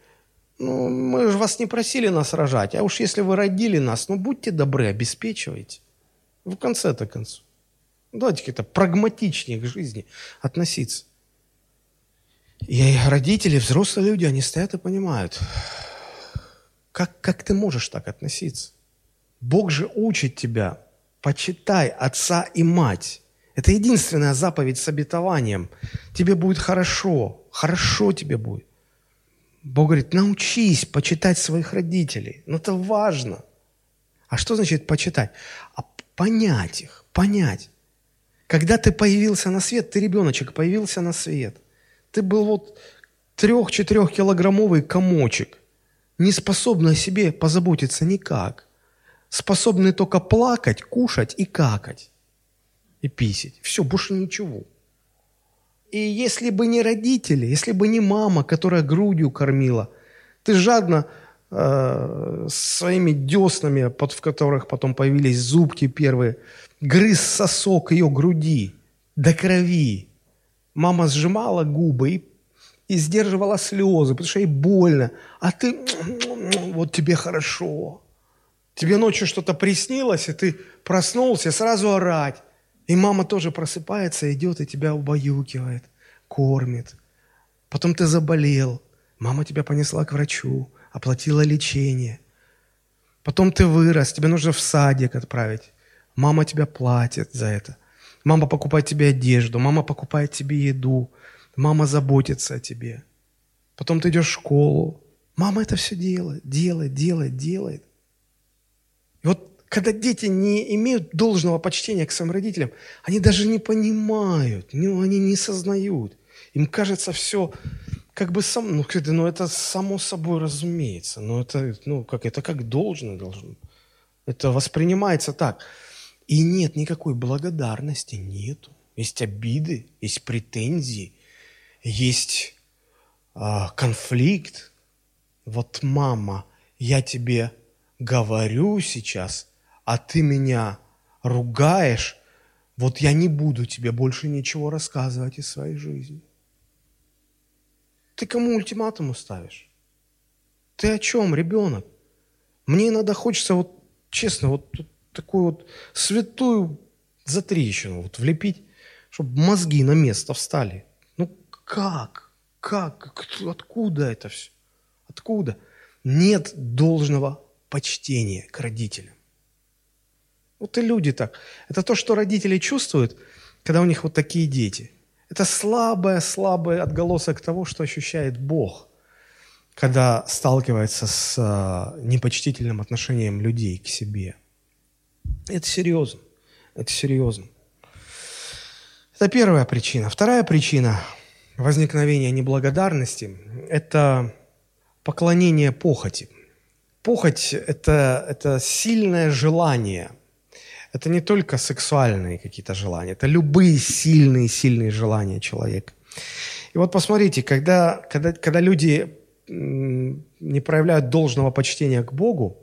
A: Ну, мы же вас не просили нас рожать, а уж если вы родили нас, ну будьте добры, обеспечивайте. В конце-то концов. Давайте как-то прагматичнее к жизни относиться. И родители, взрослые люди, они стоят и понимают, как, как ты можешь так относиться? Бог же учит тебя почитай отца и мать. Это единственная заповедь с обетованием. Тебе будет хорошо, хорошо тебе будет. Бог говорит, научись почитать своих родителей. Но ну, это важно. А что значит почитать? А понять их, понять. Когда ты появился на свет, ты ребеночек, появился на свет. ты был вот трех-четырехкилограммовый комочек, не способный о себе позаботиться никак, способный только плакать, кушать и какать, и писать. Все, больше ничего. И если бы не родители, если бы не мама, которая грудью кормила, ты жадно э, своими деснами, под, в которых потом появились зубки первые, грыз сосок ее груди до крови. Мама сжимала губы и, и сдерживала слезы, потому что ей больно. А ты, вот тебе хорошо. Тебе ночью что-то приснилось, и ты проснулся, сразу орать. И мама тоже просыпается, идет и тебя убаюкивает, кормит. Потом ты заболел. Мама тебя понесла к врачу, оплатила лечение. Потом ты вырос, тебе нужно в садик отправить. Мама тебя платит за это. Мама покупает тебе одежду, мама покупает тебе еду, мама заботится о тебе. Потом ты идешь в школу. Мама это все делает, делает, делает, делает. И вот когда дети не имеют должного почтения к своим родителям, они даже не понимают, ну, они не сознают. Им кажется все как бы сам, ну, ну это само собой разумеется, но это, ну, как, это как должно должно. Это воспринимается так. И нет никакой благодарности, нету. Есть обиды, есть претензии, есть а, конфликт. Вот, мама, я тебе говорю сейчас, а ты меня ругаешь, вот я не буду тебе больше ничего рассказывать из своей жизни. Ты кому ультиматум ставишь? Ты о чем, ребенок? Мне иногда хочется вот, честно, вот такую вот святую затрещину вот влепить, чтобы мозги на место встали. Ну как? Как? Откуда это все? Откуда? Нет должного почтения к родителям. Вот и люди так. Это то, что родители чувствуют, когда у них вот такие дети. Это слабое, слабое отголосок того, что ощущает Бог, когда сталкивается с э, непочтительным отношением людей к себе. Это серьезно. Это серьезно. Это первая причина. Вторая причина возникновения неблагодарности – это поклонение похоти. Похоть – это, это сильное желание – это не только сексуальные какие-то желания, это любые сильные-сильные желания человека. И вот посмотрите, когда, когда, когда люди не проявляют должного почтения к Богу,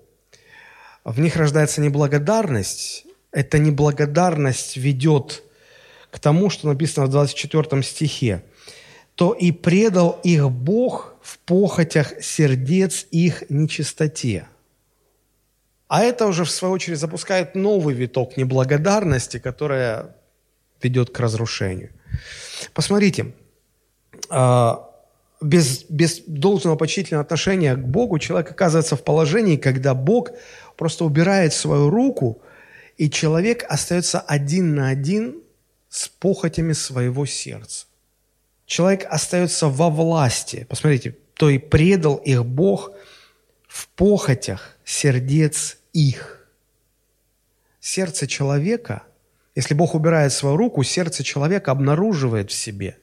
A: в них рождается неблагодарность. Эта неблагодарность ведет к тому, что написано в 24 стихе. «То и предал их Бог в похотях сердец их нечистоте». А это уже, в свою очередь, запускает новый виток неблагодарности, которая ведет к разрушению. Посмотрите, а, без, без должного почтительного отношения к Богу человек оказывается в положении, когда Бог просто убирает свою руку, и человек остается один на один с похотями своего сердца. Человек остается во власти. Посмотрите, то и предал их Бог в похотях сердец их. Сердце человека, если Бог убирает свою руку, сердце человека обнаруживает в себе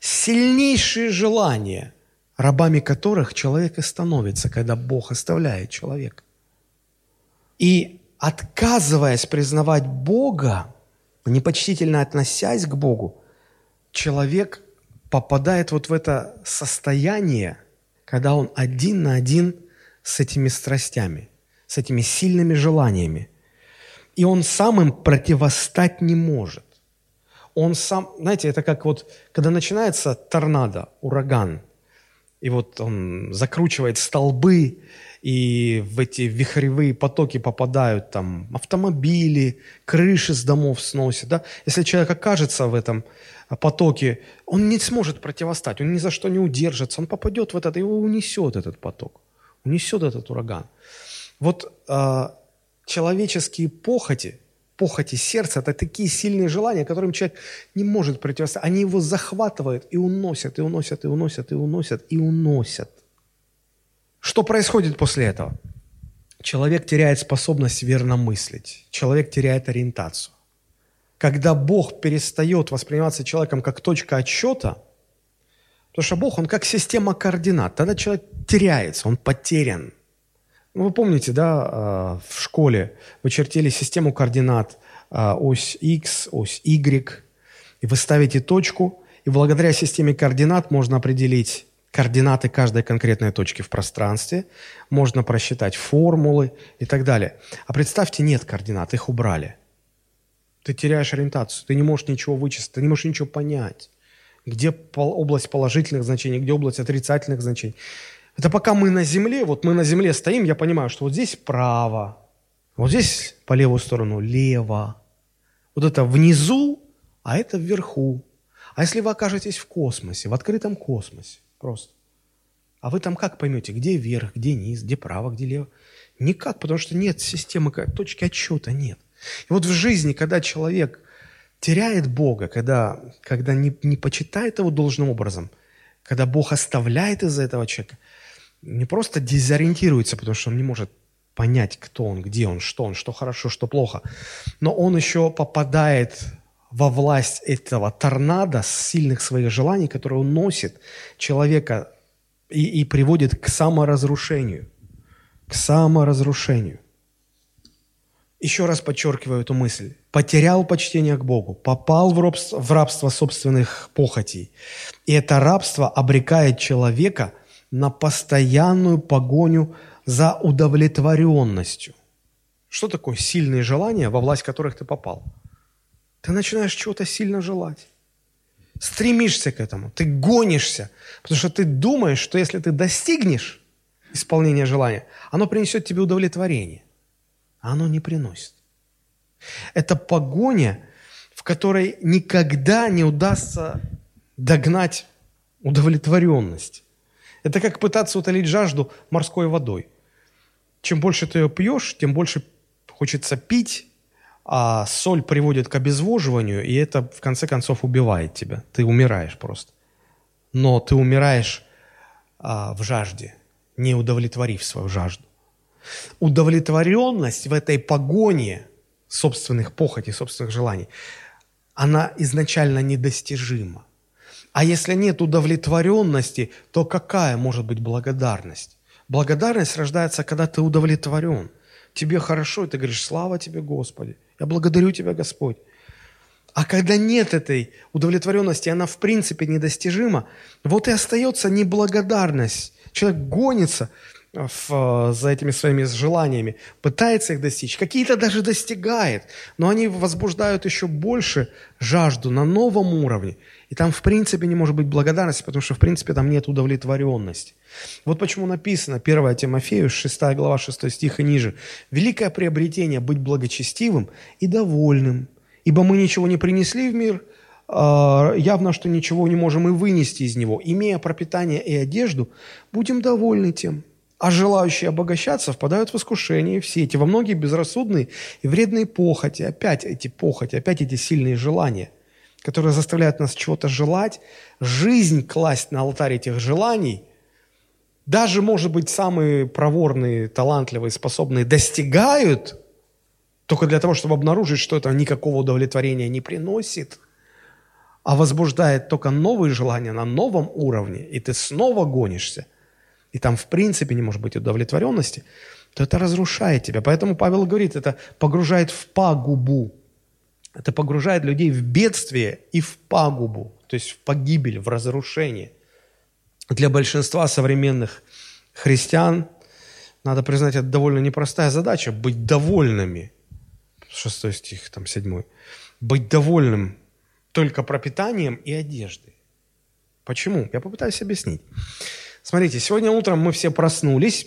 A: сильнейшие желания, рабами которых человек и становится, когда Бог оставляет человека. И отказываясь признавать Бога, непочтительно относясь к Богу, человек попадает вот в это состояние, когда он один на один с этими страстями, с этими сильными желаниями. И он сам им противостать не может. Он сам, знаете, это как вот, когда начинается торнадо, ураган, и вот он закручивает столбы, и в эти вихревые потоки попадают там автомобили, крыши с домов сносят. Да? Если человек окажется в этом потоке, он не сможет противостать, он ни за что не удержится, он попадет в этот, его унесет этот поток унесет этот ураган. Вот э, человеческие похоти, похоти сердца, это такие сильные желания, которым человек не может противостоять. Они его захватывают и уносят, и уносят, и уносят, и уносят, и уносят. Что происходит после этого? Человек теряет способность верно мыслить. Человек теряет ориентацию. Когда Бог перестает восприниматься человеком как точка отсчета, Потому что Бог, Он как система координат. Тогда человек теряется, он потерян. Ну, вы помните, да, а, в школе вы чертили систему координат, а, ось X, ось Y, и вы ставите точку, и благодаря системе координат можно определить координаты каждой конкретной точки в пространстве, можно просчитать формулы и так далее. А представьте, нет координат, их убрали. Ты теряешь ориентацию, ты не можешь ничего вычислить, ты не можешь ничего понять. Где область положительных значений, где область отрицательных значений. Это пока мы на земле, вот мы на земле стоим, я понимаю, что вот здесь право, вот здесь по левую сторону лево. Вот это внизу, а это вверху. А если вы окажетесь в космосе, в открытом космосе, просто, а вы там как поймете, где вверх, где низ, где право, где лево? Никак, потому что нет системы, точки отчета нет. И вот в жизни, когда человек теряет Бога, когда, когда не, не почитает его должным образом, когда Бог оставляет из-за этого человека, не просто дезориентируется, потому что он не может понять, кто он, где он, что он, что хорошо, что плохо, но он еще попадает во власть этого торнадо сильных своих желаний, который уносит человека и, и приводит к саморазрушению. К саморазрушению. Еще раз подчеркиваю эту мысль. Потерял почтение к Богу, попал в рабство, в рабство собственных похотей. И это рабство обрекает человека – на постоянную погоню за удовлетворенностью. Что такое сильные желания, во власть которых ты попал? Ты начинаешь чего-то сильно желать. Стремишься к этому, ты гонишься, потому что ты думаешь, что если ты достигнешь исполнения желания, оно принесет тебе удовлетворение. А оно не приносит. Это погоня, в которой никогда не удастся догнать удовлетворенность. Это как пытаться утолить жажду морской водой. Чем больше ты ее пьешь, тем больше хочется пить, а соль приводит к обезвоживанию, и это в конце концов убивает тебя. Ты умираешь просто. Но ты умираешь а, в жажде, не удовлетворив свою жажду. Удовлетворенность в этой погоне собственных похотей, собственных желаний, она изначально недостижима. А если нет удовлетворенности, то какая может быть благодарность? Благодарность рождается, когда ты удовлетворен. Тебе хорошо, и ты говоришь, слава тебе, Господи. Я благодарю тебя, Господь. А когда нет этой удовлетворенности, она в принципе недостижима, вот и остается неблагодарность. Человек гонится в, за этими своими желаниями, пытается их достичь, какие-то даже достигает, но они возбуждают еще больше жажду на новом уровне. И там в принципе не может быть благодарности, потому что в принципе там нет удовлетворенности. Вот почему написано 1 Тимофею, 6 глава, 6 стих и ниже. «Великое приобретение – быть благочестивым и довольным, ибо мы ничего не принесли в мир, а, явно, что ничего не можем и вынести из него. Имея пропитание и одежду, будем довольны тем». А желающие обогащаться впадают в искушение все эти, во многие безрассудные и вредные похоти. Опять эти похоти, опять эти сильные желания которые заставляют нас чего-то желать, жизнь класть на алтарь этих желаний, даже, может быть, самые проворные, талантливые, способные достигают только для того, чтобы обнаружить, что это никакого удовлетворения не приносит, а возбуждает только новые желания на новом уровне, и ты снова гонишься, и там в принципе не может быть удовлетворенности, то это разрушает тебя. Поэтому Павел говорит, это погружает в пагубу. Это погружает людей в бедствие и в пагубу, то есть в погибель, в разрушение. Для большинства современных христиан, надо признать, это довольно непростая задача – быть довольными. Шестой стих, там седьмой. Быть довольным только пропитанием и одеждой. Почему? Я попытаюсь объяснить. Смотрите, сегодня утром мы все проснулись,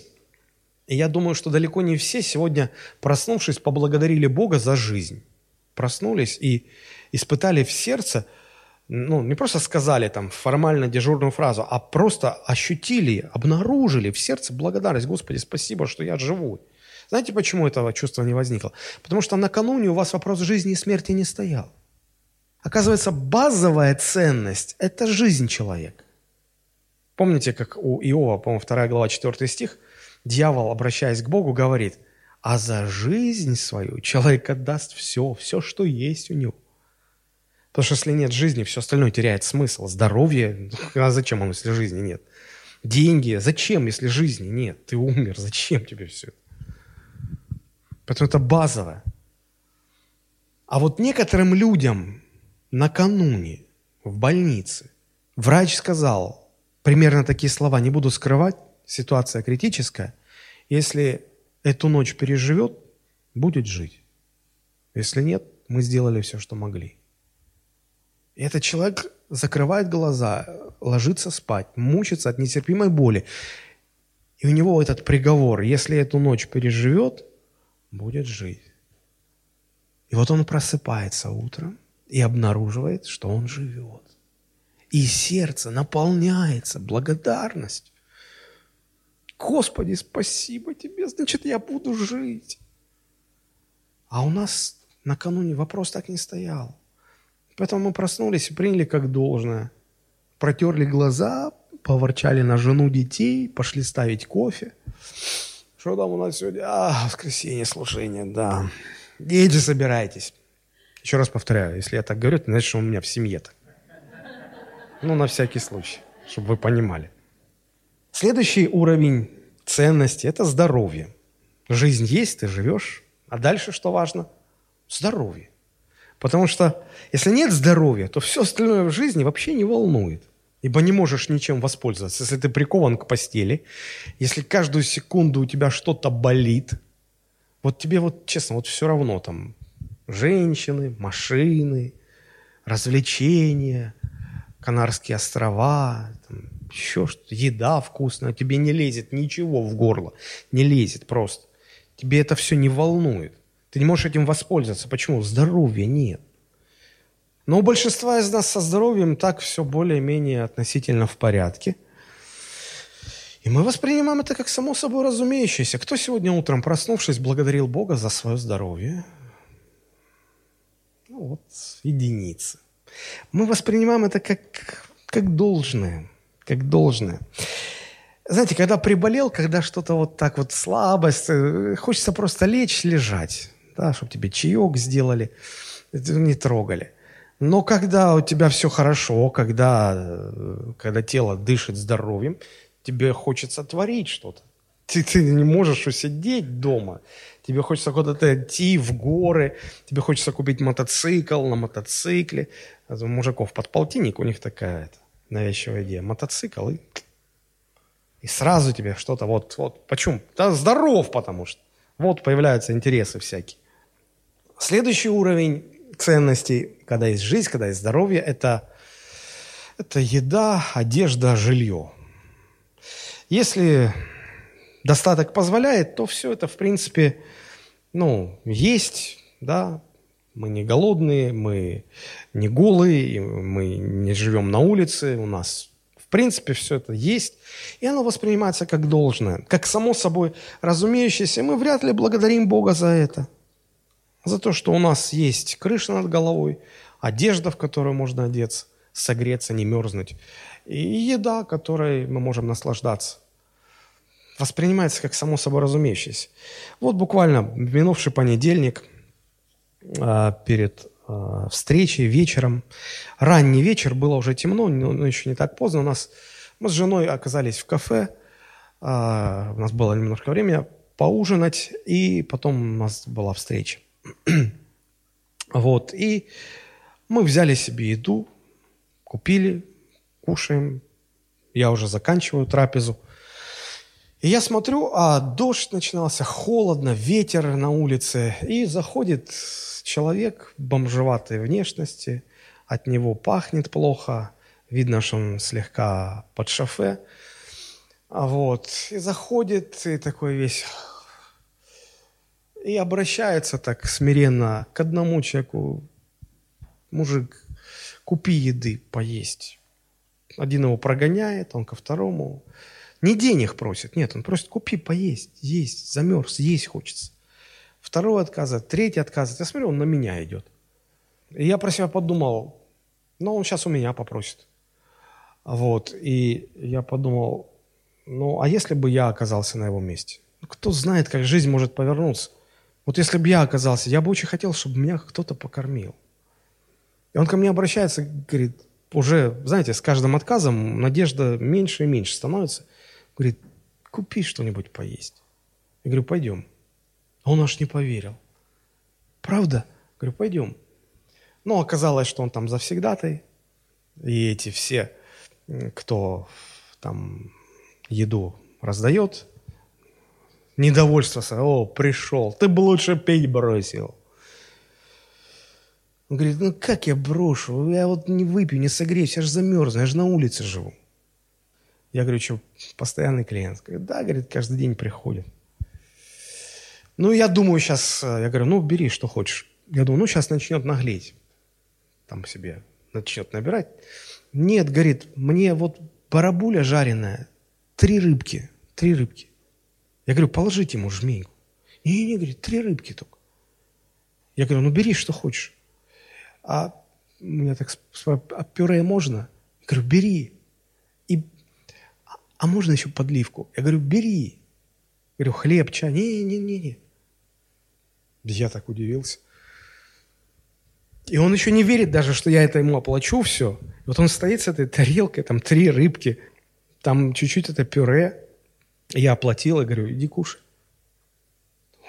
A: и я думаю, что далеко не все сегодня, проснувшись, поблагодарили Бога за жизнь проснулись и испытали в сердце, ну, не просто сказали там формально дежурную фразу, а просто ощутили, обнаружили в сердце благодарность. Господи, спасибо, что я живу. Знаете, почему этого чувства не возникло? Потому что накануне у вас вопрос жизни и смерти не стоял. Оказывается, базовая ценность – это жизнь человека. Помните, как у Иова, по-моему, 2 глава, 4 стих, дьявол, обращаясь к Богу, говорит – а за жизнь свою человек отдаст все, все, что есть у него. Потому что если нет жизни, все остальное теряет смысл. Здоровье, а зачем оно, если жизни нет? Деньги, зачем, если жизни нет? Ты умер, зачем тебе все это? Поэтому это базовое. А вот некоторым людям накануне в больнице врач сказал примерно такие слова, не буду скрывать, ситуация критическая, если эту ночь переживет, будет жить. Если нет, мы сделали все, что могли. И этот человек закрывает глаза, ложится спать, мучится от нетерпимой боли. И у него этот приговор, если эту ночь переживет, будет жить. И вот он просыпается утром и обнаруживает, что он живет. И сердце наполняется благодарностью. Господи, спасибо тебе, значит, я буду жить. А у нас накануне вопрос так не стоял. Поэтому мы проснулись и приняли как должное. Протерли глаза, поворчали на жену детей, пошли ставить кофе. Что там у нас сегодня? А, воскресенье, слушание, да. Идите, собирайтесь. Еще раз повторяю, если я так говорю, то значит, что у меня в семье так. Ну, на всякий случай, чтобы вы понимали. Следующий уровень ценности – это здоровье. Жизнь есть, ты живешь. А дальше что важно? Здоровье. Потому что если нет здоровья, то все остальное в жизни вообще не волнует. Ибо не можешь ничем воспользоваться. Если ты прикован к постели, если каждую секунду у тебя что-то болит, вот тебе вот, честно, вот все равно там женщины, машины, развлечения, Канарские острова, там, еще что-то, еда вкусная, тебе не лезет ничего в горло, не лезет просто. Тебе это все не волнует. Ты не можешь этим воспользоваться. Почему? Здоровья нет. Но у большинства из нас со здоровьем так все более-менее относительно в порядке. И мы воспринимаем это как само собой разумеющееся. Кто сегодня утром, проснувшись, благодарил Бога за свое здоровье? Ну вот, единицы. Мы воспринимаем это как, как должное, как должное. Знаете, когда приболел, когда что-то вот так вот слабость, э, хочется просто лечь, лежать, да, чтобы тебе чаек сделали, не трогали. Но когда у тебя все хорошо, когда, э, когда тело дышит здоровьем, тебе хочется творить что-то. Ты, ты не можешь усидеть дома. Тебе хочется куда-то идти в горы, тебе хочется купить мотоцикл на мотоцикле, у мужиков под полтинник, у них такая это, навязчивая идея. Мотоцикл и, и сразу тебе что-то вот, вот, почему? Да здоров, потому что. Вот появляются интересы всякие. Следующий уровень ценностей, когда есть жизнь, когда есть здоровье, это, это еда, одежда, жилье. Если достаток позволяет, то все это, в принципе, ну, есть, да, мы не голодные, мы не голые, мы не живем на улице, у нас в принципе все это есть, и оно воспринимается как должное, как само собой разумеющееся. Мы вряд ли благодарим Бога за это, за то, что у нас есть крыша над головой, одежда, в которую можно одеться, согреться, не мерзнуть, и еда, которой мы можем наслаждаться воспринимается как само собой разумеющееся. Вот буквально минувший понедельник – а, перед а, встречей вечером. Ранний вечер, было уже темно, но еще не так поздно. У нас, мы с женой оказались в кафе, а, у нас было немножко времени поужинать, и потом у нас была встреча. вот, и мы взяли себе еду, купили, кушаем. Я уже заканчиваю трапезу. И я смотрю, а дождь начинался, холодно, ветер на улице. И заходит человек бомжеватой внешности, от него пахнет плохо, видно, что он слегка под шофе. А вот, и заходит, и такой весь... И обращается так смиренно к одному человеку. Мужик, купи еды поесть. Один его прогоняет, он ко второму. Не денег просит, нет, он просит, купи поесть, есть, замерз, есть хочется. Второй отказывает, третий отказывает. Я смотрю, он на меня идет. И я про себя подумал, ну, он сейчас у меня попросит. Вот, и я подумал, ну, а если бы я оказался на его месте? Кто знает, как жизнь может повернуться. Вот если бы я оказался, я бы очень хотел, чтобы меня кто-то покормил. И он ко мне обращается, говорит, уже, знаете, с каждым отказом надежда меньше и меньше становится. Говорит, купи что-нибудь поесть. Я говорю, пойдем. А он аж не поверил. Правда? Говорю, пойдем. Ну, оказалось, что он там завсегдатай. И эти все, кто там еду раздает, недовольство, о, пришел, ты бы лучше пить бросил. Он говорит, ну как я брошу? Я вот не выпью, не согреюсь, я же замерзну, я же на улице живу. Я говорю, что, постоянный клиент? Говорит, да, говорит, каждый день приходит. Ну, я думаю, сейчас, э, я говорю, ну, бери, что хочешь. Я думаю, ну, сейчас начнет наглеть. Там себе начнет набирать. Нет, говорит, мне вот барабуля жареная, три рыбки, три рыбки. Я говорю, положите ему жмейку. Не, не, говорит, три рыбки только. Я говорю, ну бери, что хочешь а меня так а пюре можно? Я говорю, бери. А, можно еще подливку? Я говорю, бери. Я говорю, хлеб, чай. Не-не-не-не. Я так удивился. И он еще не верит даже, что я это ему оплачу все. Вот он стоит с этой тарелкой, там три рыбки, там чуть-чуть это пюре. Я оплатил и говорю, иди кушай.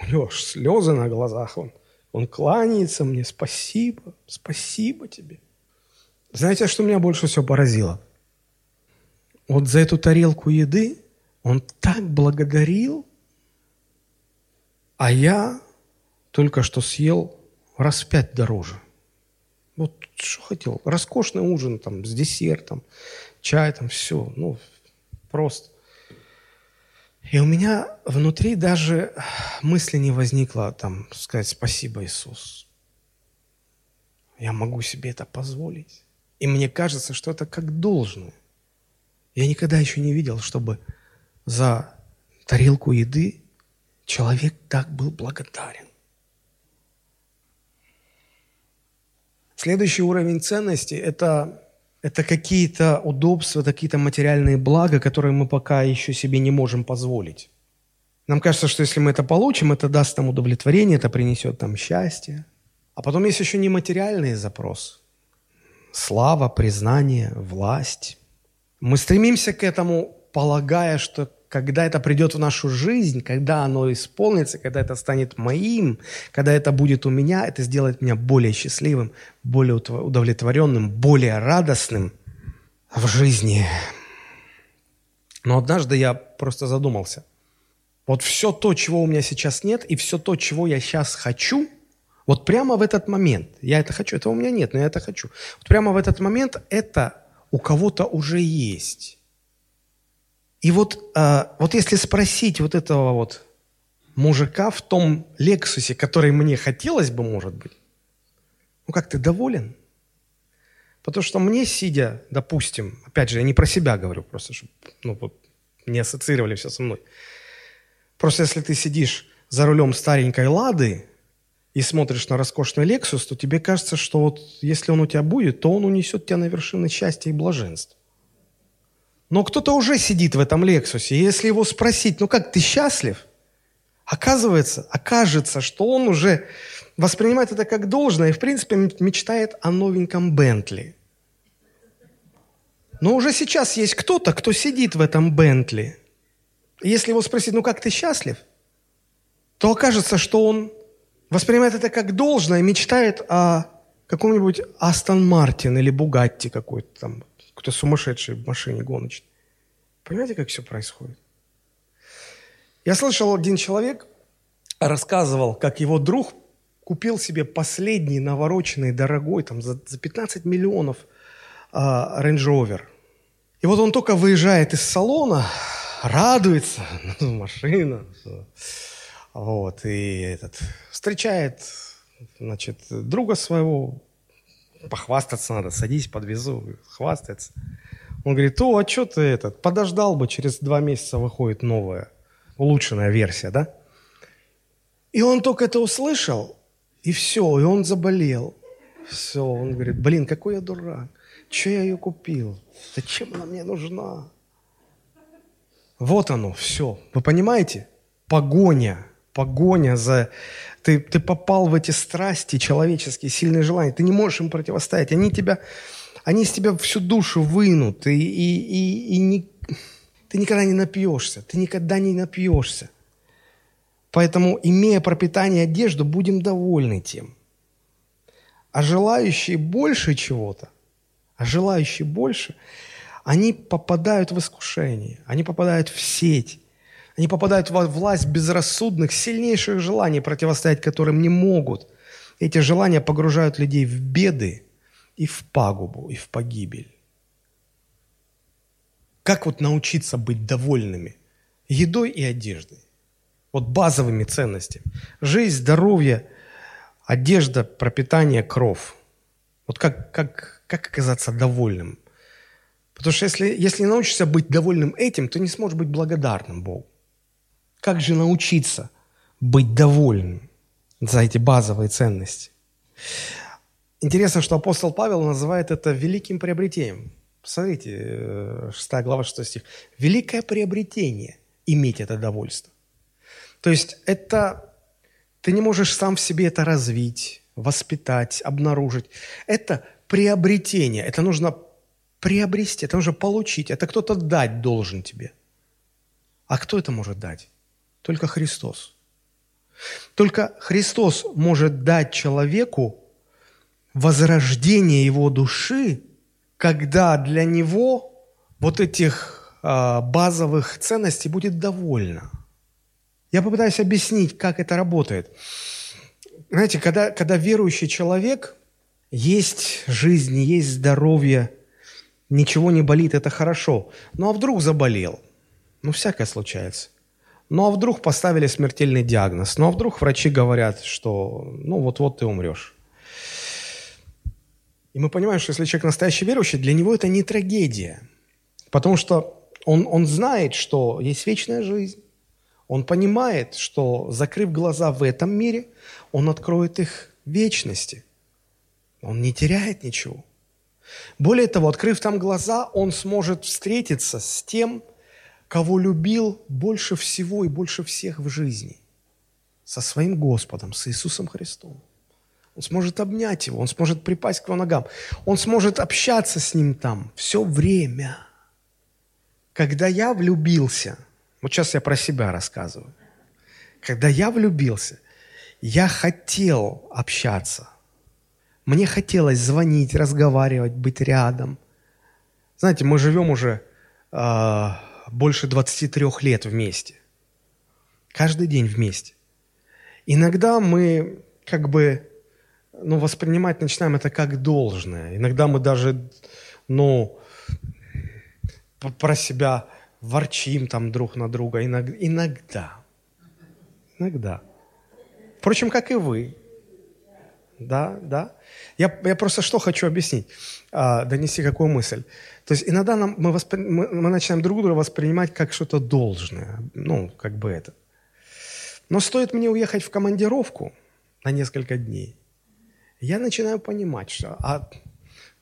A: У него аж слезы на глазах. Он, он кланяется мне, спасибо, спасибо тебе. Знаете, что меня больше всего поразило? Вот за эту тарелку еды он так благодарил, а я только что съел раз в пять дороже. Вот что хотел. Роскошный ужин там с десертом, чай там, все. Ну, просто. И у меня внутри даже мысли не возникло там сказать спасибо, Иисус. Я могу себе это позволить. И мне кажется, что это как должное. Я никогда еще не видел, чтобы за тарелку еды человек так был благодарен. Следующий уровень ценности – это это какие-то удобства, какие-то материальные блага, которые мы пока еще себе не можем позволить. Нам кажется, что если мы это получим, это даст нам удовлетворение, это принесет нам счастье. А потом есть еще нематериальный запрос. Слава, признание, власть. Мы стремимся к этому, полагая, что когда это придет в нашу жизнь, когда оно исполнится, когда это станет моим, когда это будет у меня, это сделает меня более счастливым, более удовлетворенным, более радостным в жизни. Но однажды я просто задумался. Вот все то, чего у меня сейчас нет, и все то, чего я сейчас хочу, вот прямо в этот момент, я это хочу, этого у меня нет, но я это хочу. Вот прямо в этот момент это у кого-то уже есть. И вот, э, вот если спросить вот этого вот мужика в том Лексусе, который мне хотелось бы, может быть, ну как ты доволен? Потому что мне, сидя, допустим, опять же, я не про себя говорю, просто чтобы ну, вот, не ассоциировали все со мной. Просто если ты сидишь за рулем старенькой «Лады» и смотришь на роскошный «Лексус», то тебе кажется, что вот если он у тебя будет, то он унесет тебя на вершины счастья и блаженства. Но кто-то уже сидит в этом Лексусе. И если его спросить, ну как, ты счастлив? Оказывается, окажется, что он уже воспринимает это как должное и, в принципе, мечтает о новеньком Бентли. Но уже сейчас есть кто-то, кто сидит в этом Бентли. Если его спросить, ну как ты счастлив? То окажется, что он воспринимает это как должное мечтает о каком-нибудь Астон Мартин или Бугатти какой-то там какой-то сумасшедший в машине гоночный. Понимаете, как все происходит? Я слышал, один человек рассказывал, как его друг купил себе последний навороченный, дорогой, там, за, за 15 миллионов э, Range Rover. И вот он только выезжает из салона, радуется, ну, машина, вот, и этот, встречает, значит, друга своего, похвастаться надо, садись, подвезу, хвастается. Он говорит, о, а что ты этот, подождал бы, через два месяца выходит новая, улучшенная версия, да? И он только это услышал, и все, и он заболел. Все, он говорит, блин, какой я дурак, что я ее купил, зачем она мне нужна? Вот оно, все. Вы понимаете? Погоня погоня за... Ты, ты попал в эти страсти человеческие, сильные желания. Ты не можешь им противостоять. Они тебя... Они из тебя всю душу вынут. И, и, и, и не, ты никогда не напьешься. Ты никогда не напьешься. Поэтому, имея пропитание и одежду, будем довольны тем. А желающие больше чего-то, а желающие больше, они попадают в искушение, они попадают в сеть, они попадают во власть безрассудных, сильнейших желаний, противостоять которым не могут. Эти желания погружают людей в беды и в пагубу, и в погибель. Как вот научиться быть довольными едой и одеждой? Вот базовыми ценностями. Жизнь, здоровье, одежда, пропитание, кров. Вот как, как, как оказаться довольным? Потому что если, если научишься быть довольным этим, то не сможешь быть благодарным Богу. Как же научиться быть довольным за эти базовые ценности? Интересно, что апостол Павел называет это великим приобретением. Посмотрите, 6 э, глава, 6 стих. Великое приобретение – иметь это довольство. То есть это ты не можешь сам в себе это развить, воспитать, обнаружить. Это приобретение, это нужно приобрести, это нужно получить, это кто-то дать должен тебе. А кто это может дать? Только Христос. Только Христос может дать человеку возрождение его души, когда для него вот этих э, базовых ценностей будет довольно. Я попытаюсь объяснить, как это работает. Знаете, когда, когда верующий человек, есть жизнь, есть здоровье, ничего не болит, это хорошо. Ну а вдруг заболел? Ну, всякое случается. Ну а вдруг поставили смертельный диагноз? Ну а вдруг врачи говорят, что ну вот-вот ты умрешь? И мы понимаем, что если человек настоящий верующий, для него это не трагедия. Потому что он, он знает, что есть вечная жизнь. Он понимает, что закрыв глаза в этом мире, он откроет их вечности. Он не теряет ничего. Более того, открыв там глаза, он сможет встретиться с тем, кого любил больше всего и больше всех в жизни, со своим Господом, с Иисусом Христом. Он сможет обнять его, он сможет припасть к его ногам, он сможет общаться с ним там все время. Когда я влюбился, вот сейчас я про себя рассказываю. Когда я влюбился, я хотел общаться. Мне хотелось звонить, разговаривать, быть рядом. Знаете, мы живем уже э, больше 23 лет вместе. Каждый день вместе. Иногда мы как бы ну, воспринимать начинаем это как должное. Иногда мы даже, ну, про себя ворчим там друг на друга. Иногда. Иногда. Впрочем, как и вы. Да, да. Я, я просто что хочу объяснить, а, донести какую мысль. То есть иногда нам, мы, воспри... мы, мы начинаем друг друга воспринимать как что-то должное. Ну, как бы это. Но стоит мне уехать в командировку на несколько дней, я начинаю понимать, что а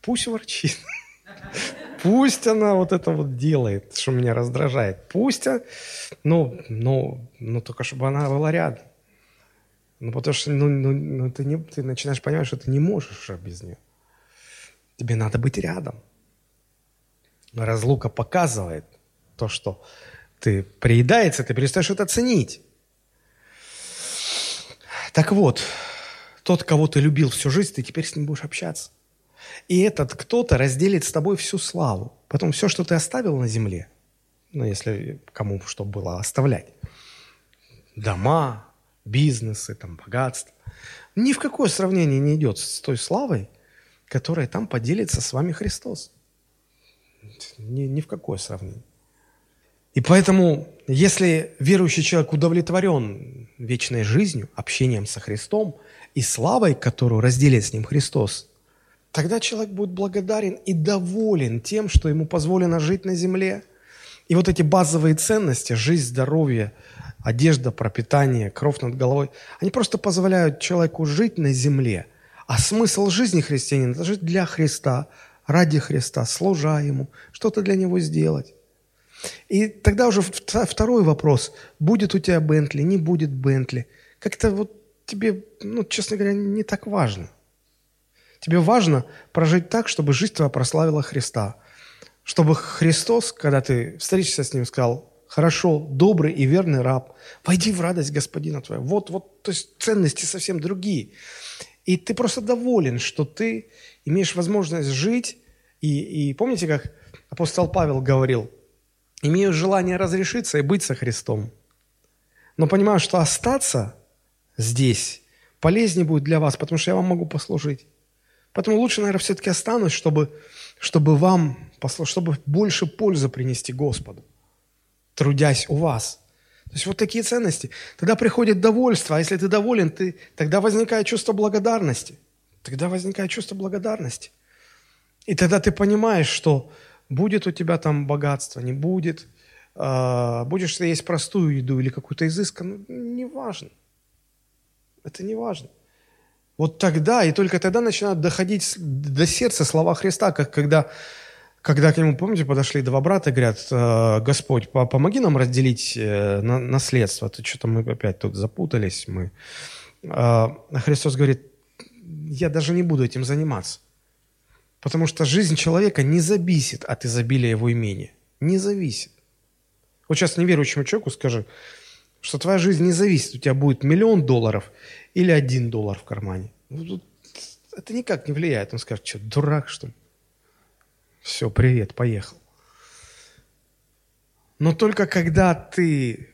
A: пусть ворчит. Пусть она вот это вот делает, что меня раздражает. Пусть, ну, ну, ну только чтобы она была рядом. Ну, потому что ну, ну, ну, ты, не, ты начинаешь понимать, что ты не можешь без нее. Тебе надо быть рядом. Разлука показывает то, что ты приедается, ты перестаешь это ценить. Так вот, тот, кого ты любил всю жизнь, ты теперь с ним будешь общаться. И этот кто-то разделит с тобой всю славу. Потом все, что ты оставил на земле, ну, если кому что было оставлять, дома, бизнесы, там, богатство, ни в какое сравнение не идет с той славой, которая там поделится с вами Христос. Ни, ни в какое сравнение. И поэтому, если верующий человек удовлетворен вечной жизнью, общением со Христом и славой, которую разделит с ним Христос, Тогда человек будет благодарен и доволен тем, что ему позволено жить на земле. И вот эти базовые ценности, жизнь, здоровье, одежда, пропитание, кровь над головой, они просто позволяют человеку жить на земле. А смысл жизни христианина – жить для Христа, ради Христа, служа Ему, что-то для Него сделать. И тогда уже второй вопрос. Будет у тебя Бентли, не будет Бентли. Как-то вот тебе, ну, честно говоря, не так важно. Тебе важно прожить так, чтобы жизнь твоя прославила Христа. Чтобы Христос, когда ты встретишься с Ним, сказал, хорошо, добрый и верный раб, войди в радость Господина твоего. Вот, вот, то есть ценности совсем другие. И ты просто доволен, что ты имеешь возможность жить. И, и помните, как апостол Павел говорил, имею желание разрешиться и быть со Христом. Но понимаю, что остаться здесь полезнее будет для вас, потому что я вам могу послужить. Поэтому лучше, наверное, все-таки останусь, чтобы, чтобы вам, чтобы больше пользы принести Господу, трудясь у вас. То есть вот такие ценности. Тогда приходит довольство, а если ты доволен, ты, тогда возникает чувство благодарности. Тогда возникает чувство благодарности. И тогда ты понимаешь, что будет у тебя там богатство, не будет, э, будешь ты есть простую еду или какую-то изысканную, неважно. Это не важно. Вот тогда и только тогда начинают доходить до сердца слова Христа, как когда, когда к нему, помните, подошли два брата и говорят, «Э, Господь, помоги нам разделить э, наследство, а то что-то мы опять тут запутались. Мы. А Христос говорит, я даже не буду этим заниматься. Потому что жизнь человека не зависит от изобилия его имения. Не зависит. Вот сейчас неверующему человеку скажи, что твоя жизнь не зависит, у тебя будет миллион долларов или один доллар в кармане. Ну, это никак не влияет. Он скажет, что, дурак, что ли? Все, привет, поехал. Но только когда ты,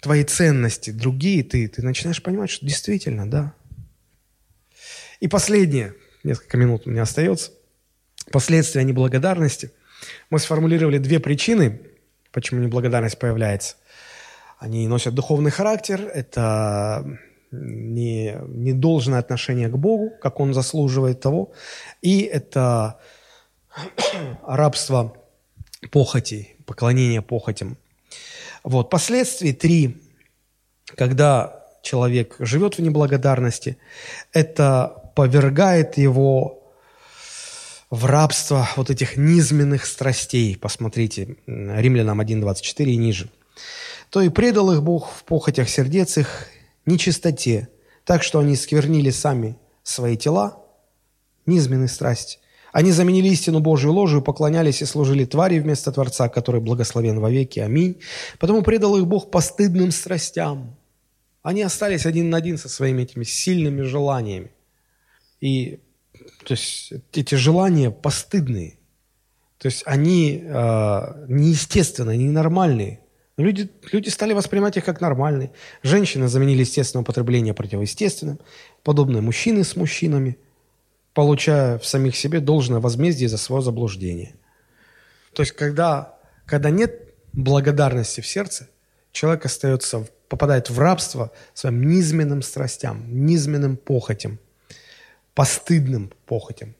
A: твои ценности другие, ты, ты начинаешь понимать, что действительно, да. И последнее, несколько минут у меня остается, последствия неблагодарности. Мы сформулировали две причины, почему неблагодарность появляется – они носят духовный характер, это не, не должное отношение к Богу, как Он заслуживает того, и это рабство похоти, поклонение похотям. Вот. Последствия три, когда человек живет в неблагодарности, это повергает его в рабство вот этих низменных страстей. Посмотрите, Римлянам 1.24 и ниже то и предал их Бог в похотях сердец их нечистоте, так что они сквернили сами свои тела, низменной страсти. Они заменили истину Божию ложью, поклонялись и служили твари вместо Творца, который благословен вовеки. Аминь. Потому предал их Бог постыдным страстям. Они остались один на один со своими этими сильными желаниями. И то есть эти желания постыдные. То есть они э, неестественные, ненормальные. Люди, люди стали воспринимать их как нормальные. Женщины заменили естественное употребление противоестественным, подобные мужчины с мужчинами, получая в самих себе должное возмездие за свое заблуждение. То есть, когда, когда нет благодарности в сердце, человек остается, попадает в рабство своим низменным страстям, низменным похотям, постыдным похотям.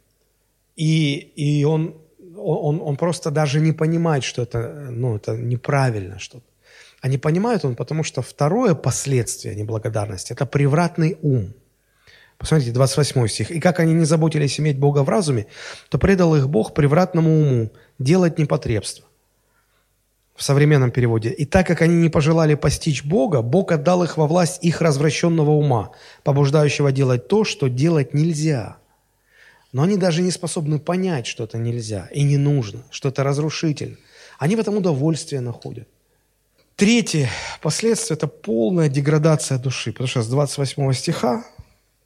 A: И, и он, он, он просто даже не понимает, что это, ну, это неправильно что-то. А не понимает он, потому что второе последствие неблагодарности – это превратный ум. Посмотрите, 28 стих. «И как они не заботились иметь Бога в разуме, то предал их Бог превратному уму делать непотребство». В современном переводе. «И так как они не пожелали постичь Бога, Бог отдал их во власть их развращенного ума, побуждающего делать то, что делать нельзя». Но они даже не способны понять, что это нельзя и не нужно, что это разрушительно. Они в этом удовольствие находят. Третье последствие – это полная деградация души, потому что с 28 стиха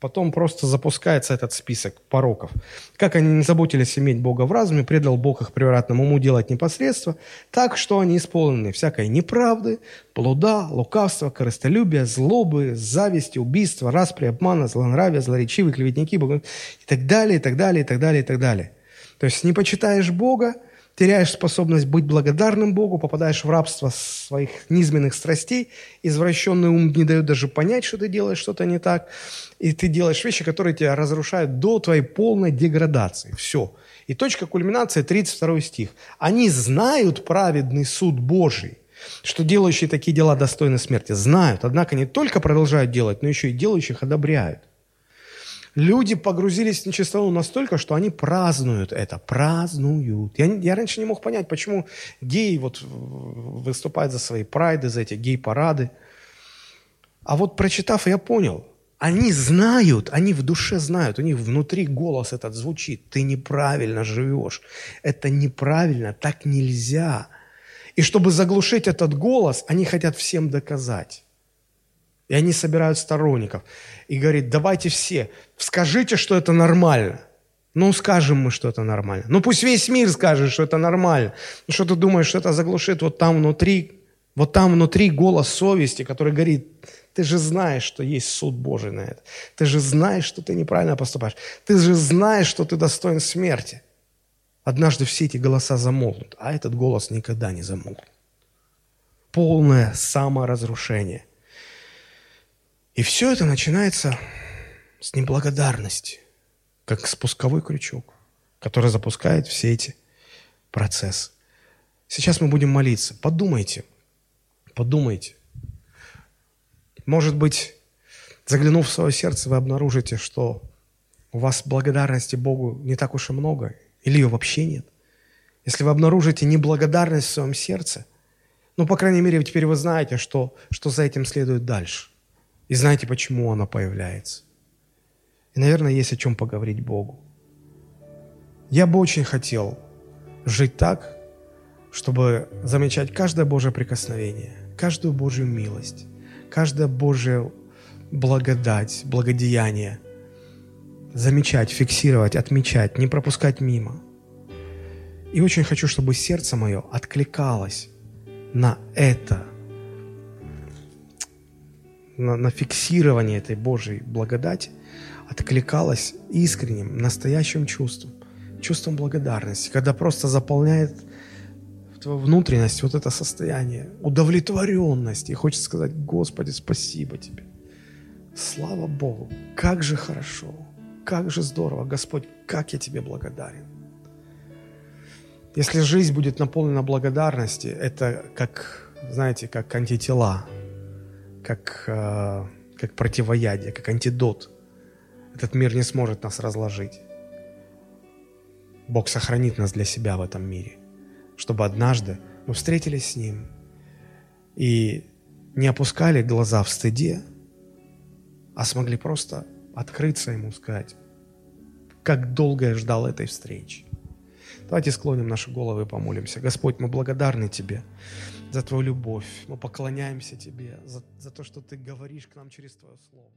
A: потом просто запускается этот список пороков. Как они не заботились иметь Бога в разуме, предал Бог их превратному уму делать непосредство, так что они исполнены всякой неправды, плода, лукавства, корыстолюбия, злобы, зависти, убийства, распри, обмана, злонравия, злоречивые, клеветники, и так далее, и так далее, и так далее, и так далее. То есть не почитаешь Бога, теряешь способность быть благодарным Богу, попадаешь в рабство своих низменных страстей, извращенный ум не дает даже понять, что ты делаешь что-то не так, и ты делаешь вещи, которые тебя разрушают до твоей полной деградации. Все. И точка кульминации 32 стих. Они знают праведный суд Божий, что делающие такие дела достойны смерти. Знают, однако не только продолжают делать, но еще и делающих одобряют. Люди погрузились в нечистоту настолько, что они празднуют это, празднуют. Я, я раньше не мог понять, почему геи вот выступают за свои прайды, за эти гей-парады. А вот прочитав, я понял, они знают, они в душе знают, у них внутри голос этот звучит. Ты неправильно живешь. Это неправильно, так нельзя. И чтобы заглушить этот голос, они хотят всем доказать. И они собирают сторонников. И говорит, давайте все, скажите, что это нормально. Ну, скажем мы, что это нормально. Ну, пусть весь мир скажет, что это нормально. Ну, что ты думаешь, что это заглушит вот там внутри, вот там внутри голос совести, который говорит, ты же знаешь, что есть суд Божий на это. Ты же знаешь, что ты неправильно поступаешь. Ты же знаешь, что ты достоин смерти. Однажды все эти голоса замолкнут, а этот голос никогда не замолкнет. Полное саморазрушение – и все это начинается с неблагодарности, как спусковой крючок, который запускает все эти процессы. Сейчас мы будем молиться. Подумайте, подумайте. Может быть, заглянув в свое сердце, вы обнаружите, что у вас благодарности Богу не так уж и много, или ее вообще нет. Если вы обнаружите неблагодарность в своем сердце, ну, по крайней мере, теперь вы знаете, что, что за этим следует дальше. И знаете, почему она появляется. И, наверное, есть о чем поговорить Богу. Я бы очень хотел жить так, чтобы замечать каждое Божье прикосновение, каждую Божью милость, каждое Божье благодать, благодеяние. Замечать, фиксировать, отмечать, не пропускать мимо. И очень хочу, чтобы сердце мое откликалось на это – на, на фиксирование этой Божьей благодати откликалась искренним, настоящим чувством, чувством благодарности, когда просто заполняет твою внутренность вот это состояние, удовлетворенность, и хочется сказать, Господи, спасибо Тебе. Слава Богу, как же хорошо, как же здорово, Господь, как я Тебе благодарен. Если жизнь будет наполнена благодарности, это как, знаете, как антитела – как, э, как противоядие, как антидот. Этот мир не сможет нас разложить. Бог сохранит нас для себя в этом мире, чтобы однажды мы встретились с Ним и не опускали глаза в стыде, а смогли просто открыться Ему, сказать, как долго я ждал этой встречи. Давайте склоним наши головы и помолимся. Господь, мы благодарны Тебе за Твою любовь. Мы поклоняемся Тебе за, за то, что Ты говоришь к нам через Твое Слово.